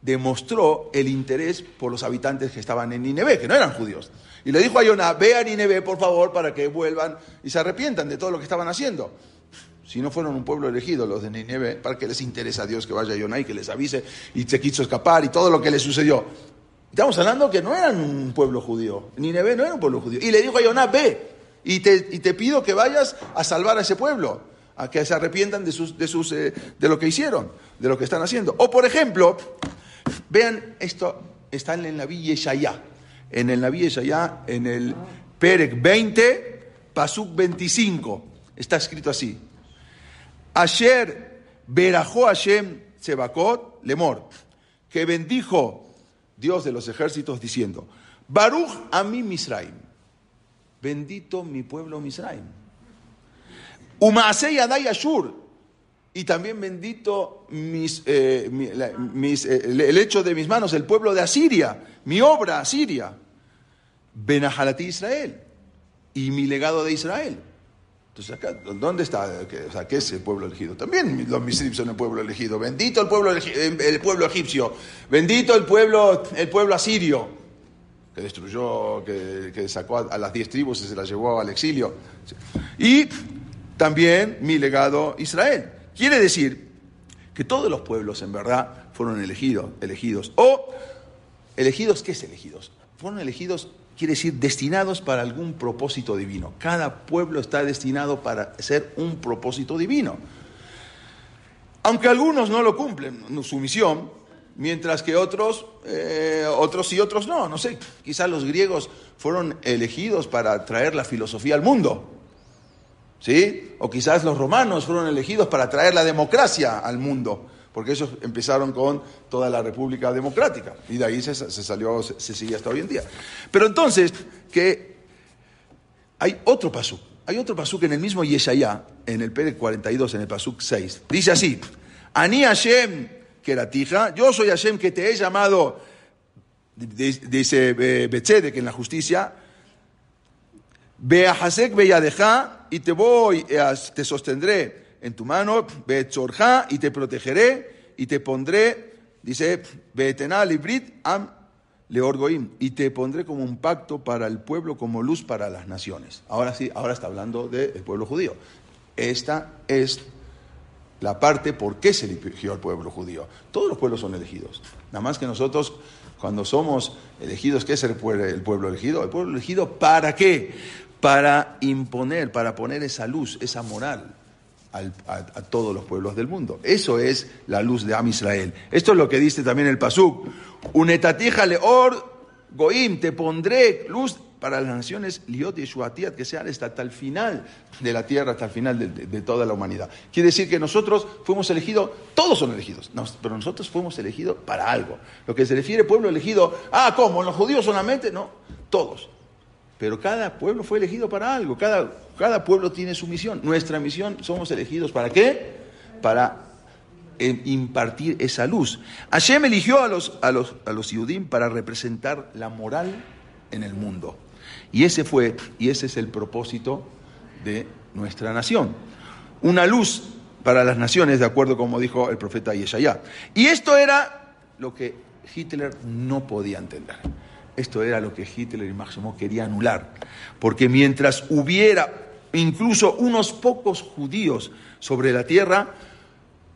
Speaker 2: demostró el interés por los habitantes que estaban en Nineveh, que no eran judíos. Y le dijo a Yoná, ve a Nineveh, por favor, para que vuelvan y se arrepientan de todo lo que estaban haciendo. Si no fueron un pueblo elegido los de Nineveh, ¿para qué les interesa a Dios que vaya a Yoná y que les avise y se quiso escapar y todo lo que le sucedió? Estamos hablando que no eran un pueblo judío. Nineveh no era un pueblo judío. Y le dijo a Yoná, ve y te, y te pido que vayas a salvar a ese pueblo, a que se arrepientan de, sus, de, sus, eh, de lo que hicieron, de lo que están haciendo. O por ejemplo, vean esto, está en la Villa Yeshayá en el Naví Yeshayá, en el Perek 20, Pasuk 25. Está escrito así. Ayer verajó Hashem Sebakot Lemor, que bendijo Dios de los ejércitos diciendo, Baruch a mi Misraim, bendito mi pueblo Misraim. Umaasei Adai Ashur, y también bendito mis, eh, eh, el hecho de mis manos, el pueblo de Asiria, mi obra Asiria. Benahalati Israel y mi legado de Israel. Entonces, acá, ¿dónde está? O sea, ¿qué es el pueblo elegido? También los misrips son el pueblo elegido. Bendito el pueblo, el pueblo egipcio. Bendito el pueblo, el pueblo asirio, que destruyó, que, sacó a, las diez tribus y se las llevó al exilio. Y también mi legado Israel. Quiere decir que todos los pueblos en verdad fueron elegidos, elegidos. O elegidos, ¿qué es elegidos? Fueron elegidos quiere decir destinados para algún propósito divino. Cada pueblo está destinado para ser un propósito divino. Aunque algunos no lo cumplen, su misión, mientras que otros, eh, otros y otros no. No sé, quizás los griegos fueron elegidos para traer la filosofía al mundo. ¿Sí? O quizás los romanos fueron elegidos para traer la democracia al mundo porque ellos empezaron con toda la República Democrática y de ahí se, salió, se, sigue hasta hoy en día. Pero entonces, que hay otro pasuk, hay otro pasuk en el mismo Yeshayá, en el Pérez 42, en el pasuk 6, dice así, Ani Hashem tija, yo soy Hashem que te he llamado, dice que en la justicia, Beahasek Beyadeja, y te voy, te sostendré en tu mano, Betzorja, y te protegeré, y te pondré, dice, Betenal Librit Am Leorgoim, y te pondré como un pacto para el pueblo, como luz para las naciones. Ahora sí, ahora está hablando del pueblo judío. Esta es la parte por qué se eligió al pueblo judío. Todos los pueblos son elegidos. Nada más que nosotros, cuando somos elegidos, ¿qué es el pueblo elegido? El pueblo elegido, ¿para qué? Para imponer, para poner esa luz, esa moral, a, todos los pueblos del mundo. Eso es la luz de Am Israel. Esto es lo que dice también el Pasuk. Unetatija leor goim, te pondré luz para las naciones, liot y shuatiat, que sean hasta, el final de la tierra, hasta el final de, toda la humanidad. Quiere decir que nosotros fuimos elegidos, todos son elegidos, pero nosotros fuimos elegidos para algo. Lo que se refiere pueblo elegido, ah, ¿cómo? ¿Los judíos solamente? No, todos. Pero cada pueblo fue elegido para algo, cada, cada pueblo tiene su misión. Nuestra misión somos elegidos para qué? Para eh, impartir esa luz. Hashem eligió a los, a los, a los para representar la moral en el mundo. Y ese fue, y ese es el propósito de nuestra nación. Una luz para las naciones, de acuerdo como dijo el profeta Yeshayá. Y esto era lo que Hitler no podía entender. Esto era lo que Hitler y Máximo querían anular. Porque mientras hubiera incluso unos pocos judíos sobre la tierra,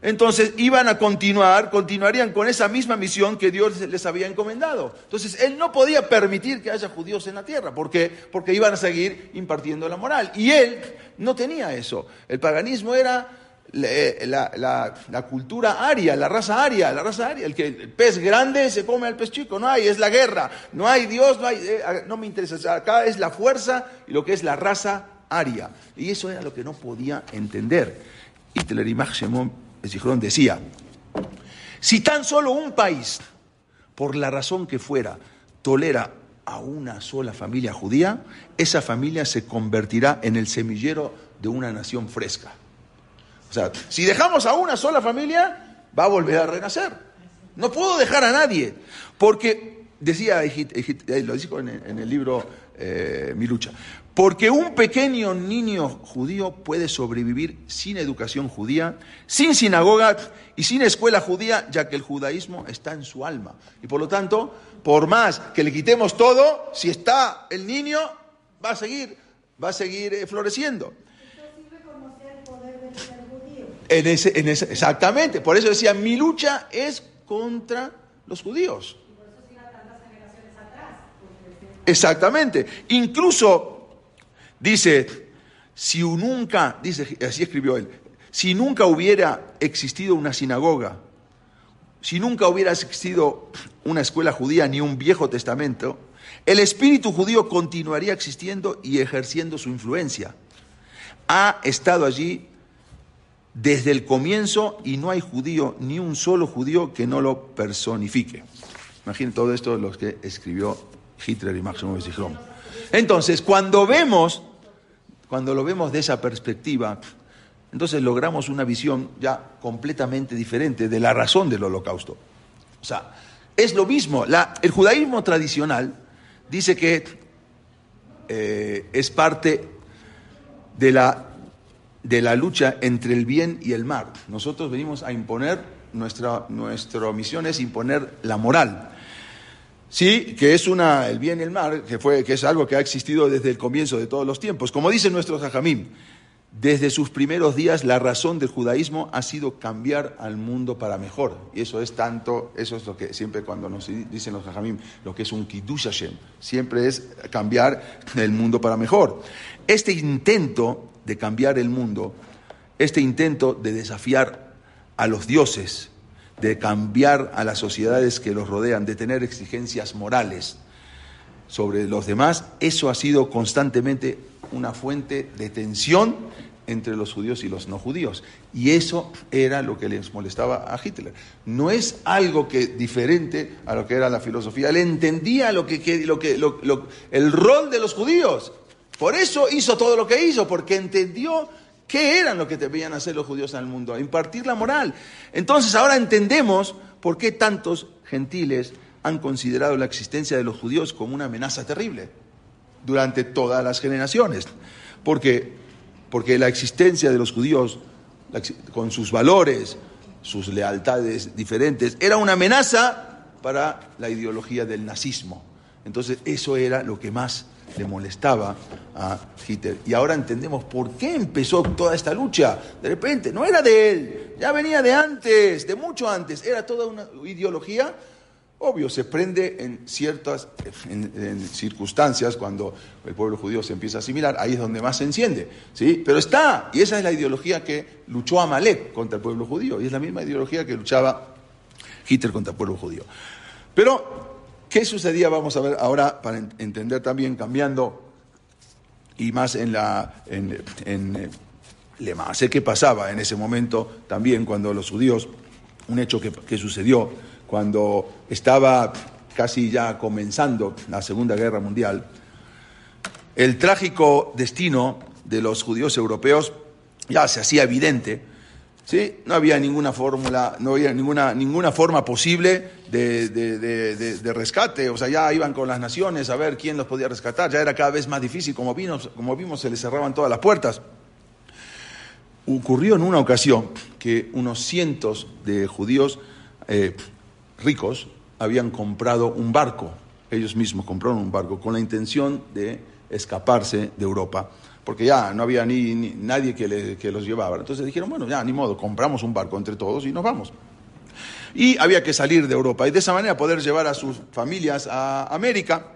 Speaker 2: entonces iban a continuar, continuarían con esa misma misión que Dios les había encomendado. Entonces él no podía permitir que haya judíos en la tierra, porque, porque iban a seguir impartiendo la moral. Y él no tenía eso. El paganismo era la, cultura aria, la raza aria, la raza aria. El que el pez grande se come al pez chico, no hay, es la guerra, no hay Dios, no hay, eh, no me interesa. Acá es la fuerza y lo que es la raza aria. Y eso era lo que no podía entender. Hitler y Max el decía, si tan solo un país, por la razón que fuera, tolera a una sola familia judía, esa familia se convertirá en el semillero de una nación fresca. O sea, si dejamos a una sola familia, va a volver a renacer. No puedo dejar a nadie, porque decía, lo dijo en el libro eh, Mi lucha, porque un pequeño niño judío puede sobrevivir sin educación judía, sin sinagoga y sin escuela judía, ya que el judaísmo está en su alma. Y por lo tanto, por más que le quitemos todo, si está el niño, va a seguir, va a seguir eh, floreciendo. En ese, en ese, exactamente, por eso decía, mi lucha es contra los judíos. Exactamente. Incluso Dice, si nunca, dice, así escribió él, si nunca hubiera existido una sinagoga, si nunca hubiera existido una escuela judía ni un viejo testamento, el espíritu judío continuaría existiendo y ejerciendo su influencia. Ha estado allí desde el comienzo y no hay judío, ni un solo judío que no lo personifique. Imaginen todo esto lo que escribió Hitler y Máximo Zichron. Entonces, cuando vemos cuando lo vemos de esa perspectiva, entonces logramos una visión ya completamente diferente de la razón del holocausto. O sea, es lo mismo. el judaísmo tradicional dice que eh, es parte de la, de la lucha entre el bien y el mal. Nosotros venimos a imponer, nuestra, nuestra misión es imponer la moral. Sí, que es una, el bien y el mal, que, fue, que es algo que ha existido desde el comienzo de todos los tiempos. Como dice nuestro Jajamim, desde sus primeros días la razón del judaísmo ha sido cambiar al mundo para mejor. Y eso es tanto, eso es lo que siempre cuando nos dicen los Jajamim, lo que es un Kiddush Hashem, siempre es cambiar el mundo para mejor. Este intento de cambiar el mundo, este intento de desafiar a los dioses, de cambiar a las sociedades que los rodean, de tener exigencias morales sobre los demás, eso ha sido constantemente una fuente de tensión entre los judíos y los no judíos. Y eso era lo que les molestaba a Hitler. No es algo que diferente a lo que era la filosofía. Él entendía lo que, lo el rol de los judíos. Por eso hizo todo lo que hizo, porque entendió ¿Qué eran lo que debían hacer los judíos el mundo? Impartir la moral. Entonces ahora entendemos por qué tantos gentiles han considerado la existencia de los judíos como una amenaza terrible durante todas las generaciones. Porque, porque la existencia de los judíos, con sus valores, sus lealtades diferentes, era una amenaza para la ideología del nazismo. Entonces eso era lo que más le molestaba a Hitler. Y ahora entendemos por qué empezó toda esta lucha. De repente, no era de él, ya venía de antes, de mucho antes. Era toda una ideología. Obvio, se prende en ciertas circunstancias cuando el pueblo judío se empieza a asimilar, ahí es donde más se enciende, ¿sí? Pero está, y esa es la ideología que luchó Amalek contra el pueblo judío, y es la misma ideología que luchaba Hitler contra el pueblo judío. Pero ¿Qué sucedía? Vamos a ver ahora para entender también, cambiando y más en la. En, en eh, sé qué pasaba en ese momento también cuando los judíos, un hecho que, que sucedió cuando estaba casi ya comenzando la Segunda Guerra Mundial, el trágico destino de los judíos europeos ya se hacía evidente ¿sí? No había ninguna fórmula, no había ninguna, ninguna forma posible de, rescate. O sea, ya iban con las naciones a ver quién los podía rescatar. Ya era cada vez más difícil. Como vimos, como vimos se les cerraban todas las puertas. Ocurrió en una ocasión que unos cientos de judíos eh, ricos habían comprado un barco. Ellos mismos compraron un barco con la intención de escaparse de Europa porque ya no había ni, nadie que, que los llevaba. Entonces dijeron, bueno, ya ni modo, compramos un barco entre todos y nos vamos. Y había que salir de Europa y de esa manera poder llevar a sus familias a América.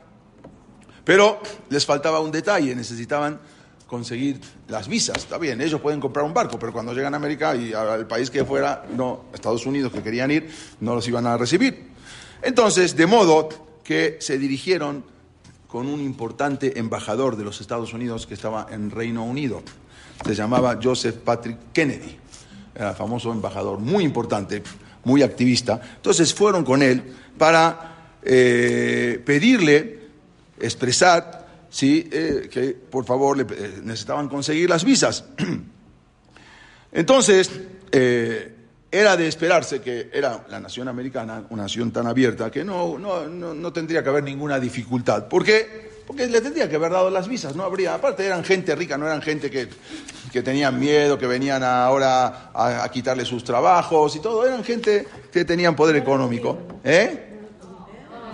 Speaker 2: Pero les faltaba un detalle, necesitaban conseguir las visas. Está bien, ellos pueden comprar un barco, pero cuando llegan a América y al país que fuera, no, Estados Unidos que querían ir, no los iban a recibir. Entonces, de modo que se dirigieron con un importante embajador de los Estados Unidos que estaba en Reino Unido. Se llamaba Joseph Patrick Kennedy. Era famoso embajador, muy importante, muy activista. Entonces fueron con él para eh, pedirle, expresar, ¿sí? Eh, que por favor eh, necesitaban conseguir las visas. Entonces, era de esperarse que era la nación americana, una nación tan abierta, que no, no, no, tendría que haber ninguna dificultad. ¿Por qué? Porque le tendría que haber dado las visas, no habría. Aparte, eran gente rica, no eran gente que, que tenían miedo, que venían ahora a, quitarle sus trabajos y todo. Eran gente que tenían poder económico. ¿Eh?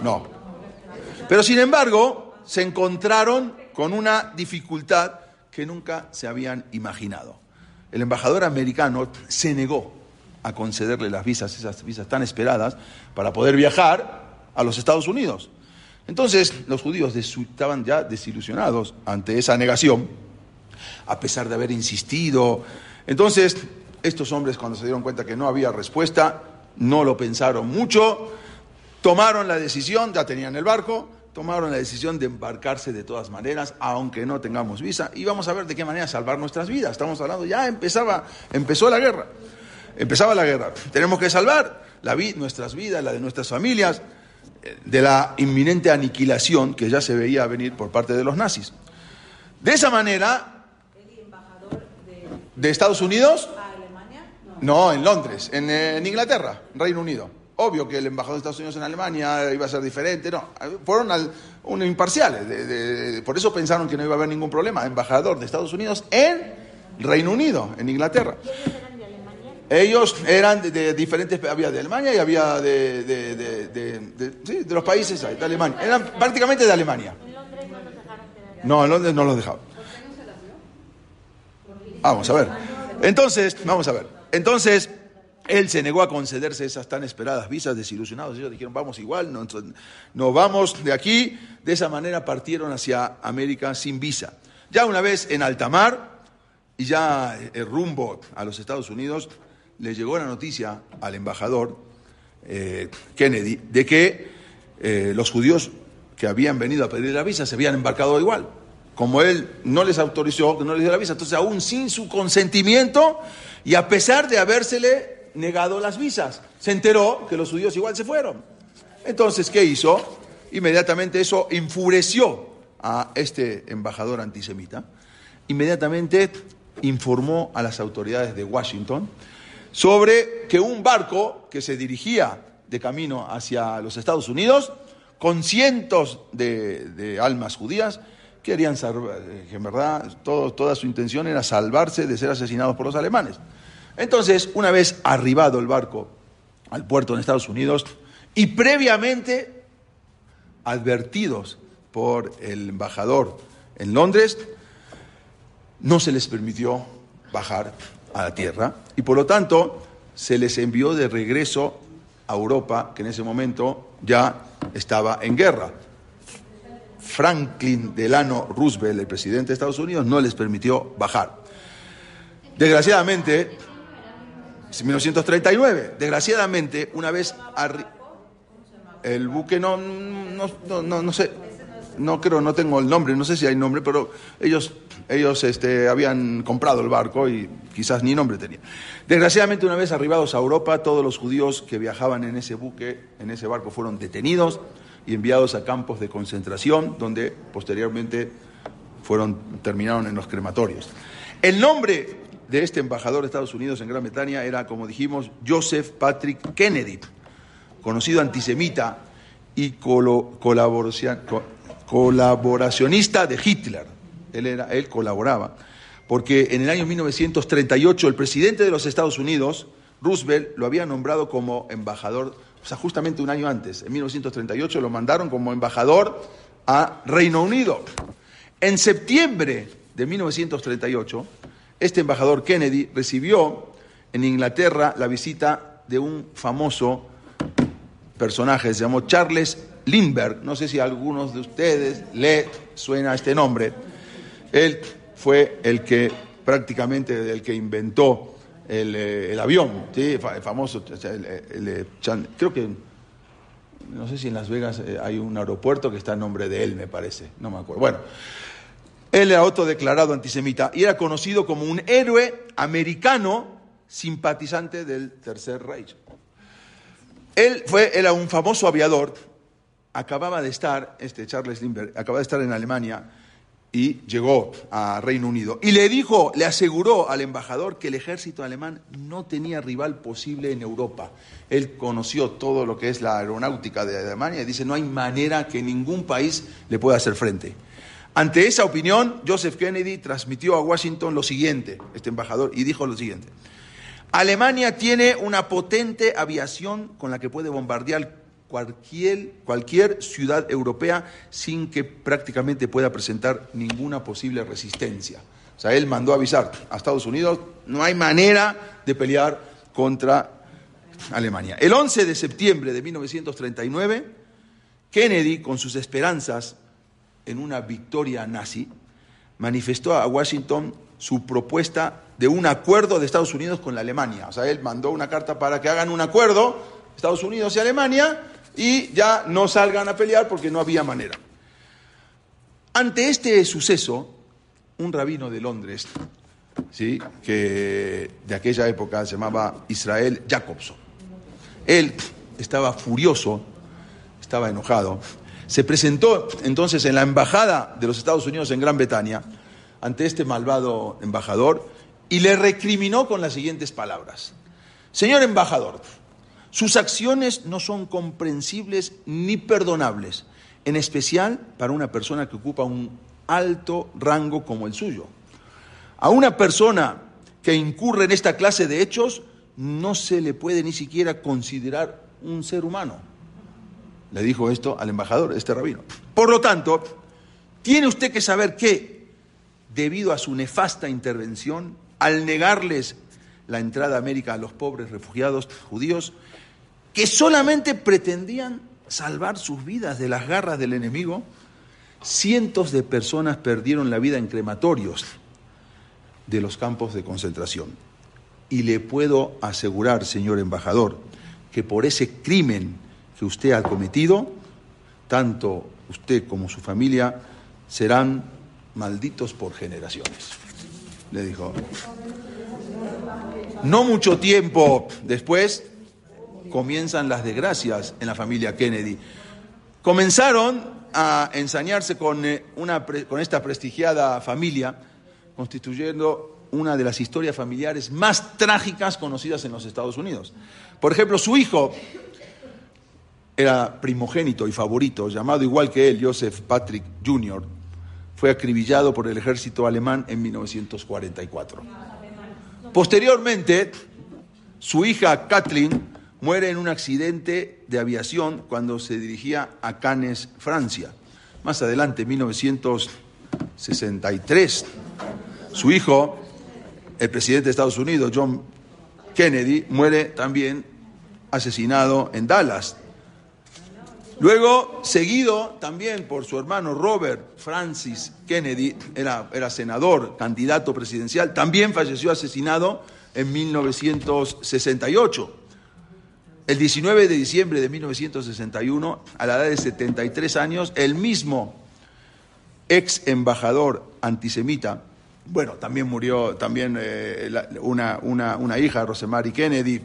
Speaker 2: No. Pero sin embargo, se encontraron con una dificultad que nunca se habían imaginado. El embajador americano se negó a concederle las visas, esas visas tan esperadas, para poder viajar a los Estados Unidos. Entonces, los judíos estaban ya desilusionados ante esa negación, a pesar de haber insistido. Entonces, estos hombres, cuando se dieron cuenta que no había respuesta, no lo pensaron mucho, tomaron la decisión, ya tenían el barco, tomaron la decisión de embarcarse de todas maneras, aunque no tengamos visa, y vamos a ver de qué manera salvar nuestras vidas. Estamos hablando, ya empezaba, empezó la guerra empezaba la guerra. Tenemos que salvar la nuestras vidas, la de nuestras familias, eh, de la inminente aniquilación que ya se veía venir por parte de los nazis. De esa manera, de Estados Unidos, no, en Londres, en, Inglaterra, Reino Unido. Obvio que el embajador de Estados Unidos en Alemania iba a ser diferente, no, fueron al, un imparciales, por eso pensaron que no iba a haber ningún problema. Embajador de Estados Unidos en Reino Unido, en Inglaterra. Ellos eran de, diferentes, había de Alemania y había de, de, sí, de los países de Alemania. Eran prácticamente de Alemania. ¿En Londres no los dejaron No, en Londres no los dejaban. Vamos a ver. Entonces, vamos a ver. Entonces, él se negó a concederse esas tan esperadas visas, desilusionados. Ellos dijeron, vamos igual, nos, nos vamos de aquí. De esa manera partieron hacia América sin visa. Ya una vez en alta mar y ya el rumbo a los Estados Unidos, le llegó la noticia al embajador eh, Kennedy de que eh, los judíos que habían venido a pedir la visa se habían embarcado igual. Como él no les autorizó, que no les dio la visa, entonces aún sin su consentimiento y a pesar de habérsele negado las visas, se enteró que los judíos igual se fueron. Entonces, ¿qué hizo? Inmediatamente eso enfureció a este embajador antisemita. Inmediatamente informó a las autoridades de Washington sobre que un barco que se dirigía de camino hacia los Estados Unidos, con cientos de, almas judías, querían salvar, que en verdad toda su intención era salvarse de ser asesinados por los alemanes. Entonces, una vez arribado el barco al puerto en Estados Unidos y previamente advertidos por el embajador en Londres, no se les permitió bajar a la tierra y por lo tanto se les envió de regreso a Europa, que en ese momento ya estaba en guerra. Franklin Delano Roosevelt, el presidente de Estados Unidos, no les permitió bajar. Desgraciadamente, 1939, desgraciadamente, una vez el buque no, no, no, no no creo, no tengo el nombre, no sé si hay nombre, pero ellos, ellos este, habían comprado el barco y quizás ni nombre tenía. Desgraciadamente, una vez arribados a Europa, todos los judíos que viajaban en ese buque, en ese barco, fueron detenidos y enviados a campos de concentración, donde posteriormente fueron, terminaron en los crematorios. El nombre de este embajador de Estados Unidos en Gran Bretaña era, como dijimos, Joseph Patrick Kennedy, conocido antisemita y colaboración colaboracionista de Hitler. Él, era, él colaboraba. Porque en el año 1938 el presidente de los Estados Unidos, Roosevelt, lo había nombrado como embajador, o sea, justamente un año antes, en 1938 lo mandaron como embajador a Reino Unido. En septiembre de 1938, este embajador Kennedy recibió en Inglaterra la visita de un famoso personaje, se llamó Charles Lindbergh. No sé si algunos de ustedes le suena este nombre. Él fue el que prácticamente el que inventó el, eh, avión, el famoso, creo que, no sé si en Las Vegas eh, hay un aeropuerto que está en nombre de él, me parece, no me acuerdo. Bueno, él era autodeclarado antisemita y era conocido como un héroe americano simpatizante del Tercer Reich. Él fue, era un famoso aviador, acababa de estar, este Charles Lindbergh, acababa de estar en Alemania y llegó a Reino Unido. Y le dijo, le aseguró al embajador que el ejército alemán no tenía rival posible en Europa. Él conoció todo lo que es la aeronáutica de Alemania y dice, no hay manera que ningún país le pueda hacer frente. Ante esa opinión, Joseph Kennedy transmitió a Washington lo siguiente, este embajador, y dijo lo siguiente. Alemania tiene una potente aviación con la que puede bombardear cualquier, cualquier ciudad europea sin que prácticamente pueda presentar ninguna posible resistencia. O sea, él mandó avisar a Estados Unidos, no hay manera de pelear contra Alemania. El 11 de septiembre de 1939, Kennedy, con sus esperanzas en una victoria nazi, manifestó a Washington su propuesta de un acuerdo de Estados Unidos con la Alemania. O sea, él mandó una carta para que hagan un acuerdo, Estados Unidos y Alemania, y ya no salgan a pelear porque no había manera. Ante este suceso, un rabino de Londres, ¿sí? que de aquella época se llamaba Israel Jacobson, él estaba furioso, estaba enojado, se presentó entonces en la embajada de los Estados Unidos en Gran Bretaña ante este malvado embajador y le recriminó con las siguientes palabras. Señor embajador, sus acciones no son comprensibles ni perdonables, en especial para una persona que ocupa un alto rango como el suyo. A una persona que incurre en esta clase de hechos no se le puede ni siquiera considerar un ser humano. Le dijo esto al embajador, este rabino. Por lo tanto, tiene usted que saber que, debido a su nefasta intervención, al negarles la entrada a América a los pobres refugiados judíos, que solamente pretendían salvar sus vidas de las garras del enemigo, cientos de personas perdieron la vida en crematorios de los campos de concentración. Y le puedo asegurar, señor embajador, que por ese crimen que usted ha cometido, tanto usted como su familia serán malditos por generaciones. Le dijo. No mucho tiempo después comienzan las desgracias en la familia Kennedy. Comenzaron a ensañarse con, eh, una, con esta prestigiada familia, constituyendo una de las historias familiares más trágicas conocidas en los Estados Unidos. Por ejemplo, su hijo, era primogénito y favorito, llamado igual que él, Joseph Patrick Jr., fue acribillado por el ejército alemán en 1944. Posteriormente, su hija Kathleen muere en un accidente de aviación cuando se dirigía a Cannes, Francia. Más adelante, en 1963, su hijo, el presidente de Estados Unidos, John Kennedy, muere también asesinado en Dallas, Luego, seguido también por su hermano Robert Francis Kennedy, era, era senador, candidato presidencial, también falleció asesinado en 1968. El 19 de diciembre de 1961, a la edad de 73 años, el mismo ex embajador antisemita, bueno, también murió también eh, una, una, hija, Rosemary Kennedy,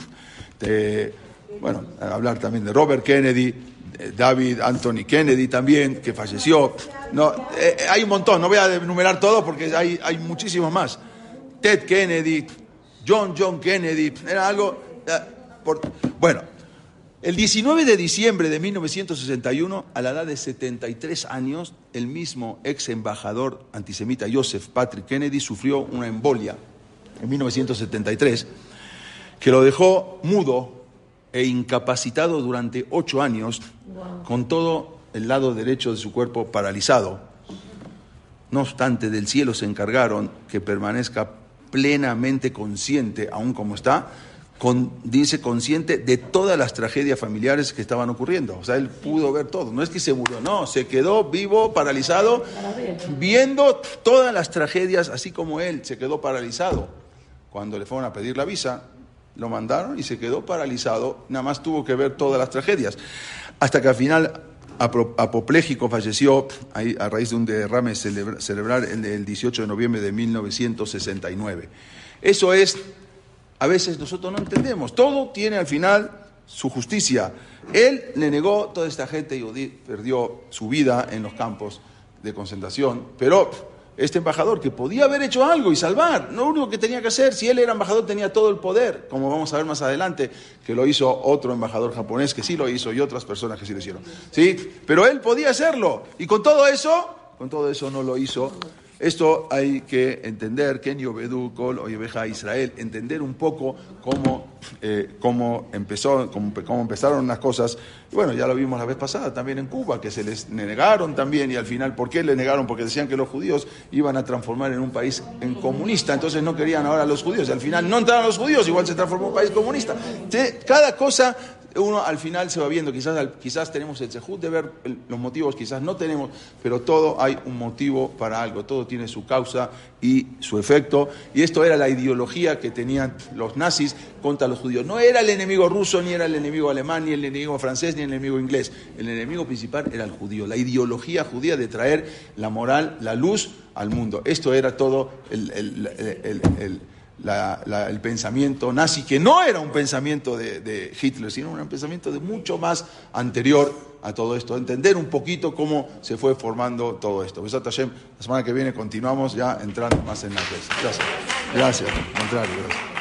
Speaker 2: bueno, hablar también de Robert Kennedy, eh, David Anthony Kennedy también, que falleció. No, eh, eh, hay un montón, no voy a enumerar todo porque hay, hay muchísimos más. Ted Kennedy, John John Kennedy, era algo... bueno, el 19 de diciembre de 1961, a la edad de 73 años, el mismo ex embajador antisemita Joseph Patrick Kennedy sufrió una embolia en 1973 que lo dejó mudo e incapacitado durante ocho años, con todo el lado derecho de su cuerpo paralizado. No obstante, del cielo se encargaron que permanezca plenamente consciente, aún como está, dice consciente de todas las tragedias familiares que estaban ocurriendo. O sea, él pudo ver todo. No es que se murió, no, se quedó vivo, paralizado, viendo todas las tragedias, así como él se quedó paralizado. Cuando le fueron a pedir la visa, lo mandaron y se quedó paralizado, nada más tuvo que ver todas las tragedias. Hasta que al final apopléjico falleció a raíz de un derrame cerebral el 18 de noviembre de 1969. Eso es a veces nosotros no entendemos. Todo tiene al final su justicia. Él le negó, toda esta gente y perdió su vida en los campos de concentración, pero este embajador que podía haber hecho algo y salvar, lo único que tenía que hacer, si él era embajador tenía todo el poder, como vamos a ver más adelante, que lo hizo otro embajador japonés que sí lo hizo y otras personas que sí lo hicieron. ¿Sí? Pero él podía hacerlo y con todo eso, con todo eso no lo hizo esto hay que entender, Ken Yobedu, Kol, Oyebeja, Israel, entender un poco cómo, eh, cómo, empezó, cómo, empezaron las cosas. Y bueno, ya lo vimos la vez pasada también en Cuba, que se les negaron también y al final, ¿por qué le negaron? Porque decían que los judíos iban a transformar en un país en comunista, entonces no querían ahora a los judíos. Y al final no entraron los judíos, igual se transformó en un país comunista. Cada cosa uno al final se va viendo, quizás, quizás tenemos el sejud de ver los motivos, quizás no tenemos, pero todo hay un motivo para algo, todo tiene su causa y su efecto. Y esto era la ideología que tenían los nazis contra los judíos. No era el enemigo ruso, ni era el enemigo alemán, ni el enemigo francés, ni el enemigo inglés. El enemigo principal era el judío, la ideología judía de traer la moral, la luz al mundo. Esto era todo el el pensamiento nazi, que no era un pensamiento de, Hitler, sino un pensamiento de mucho más anterior a todo esto, entender un poquito cómo se fue formando todo esto. La semana que viene continuamos ya entrando más en la clase. Gracias. Gracias. Contrario, gracias.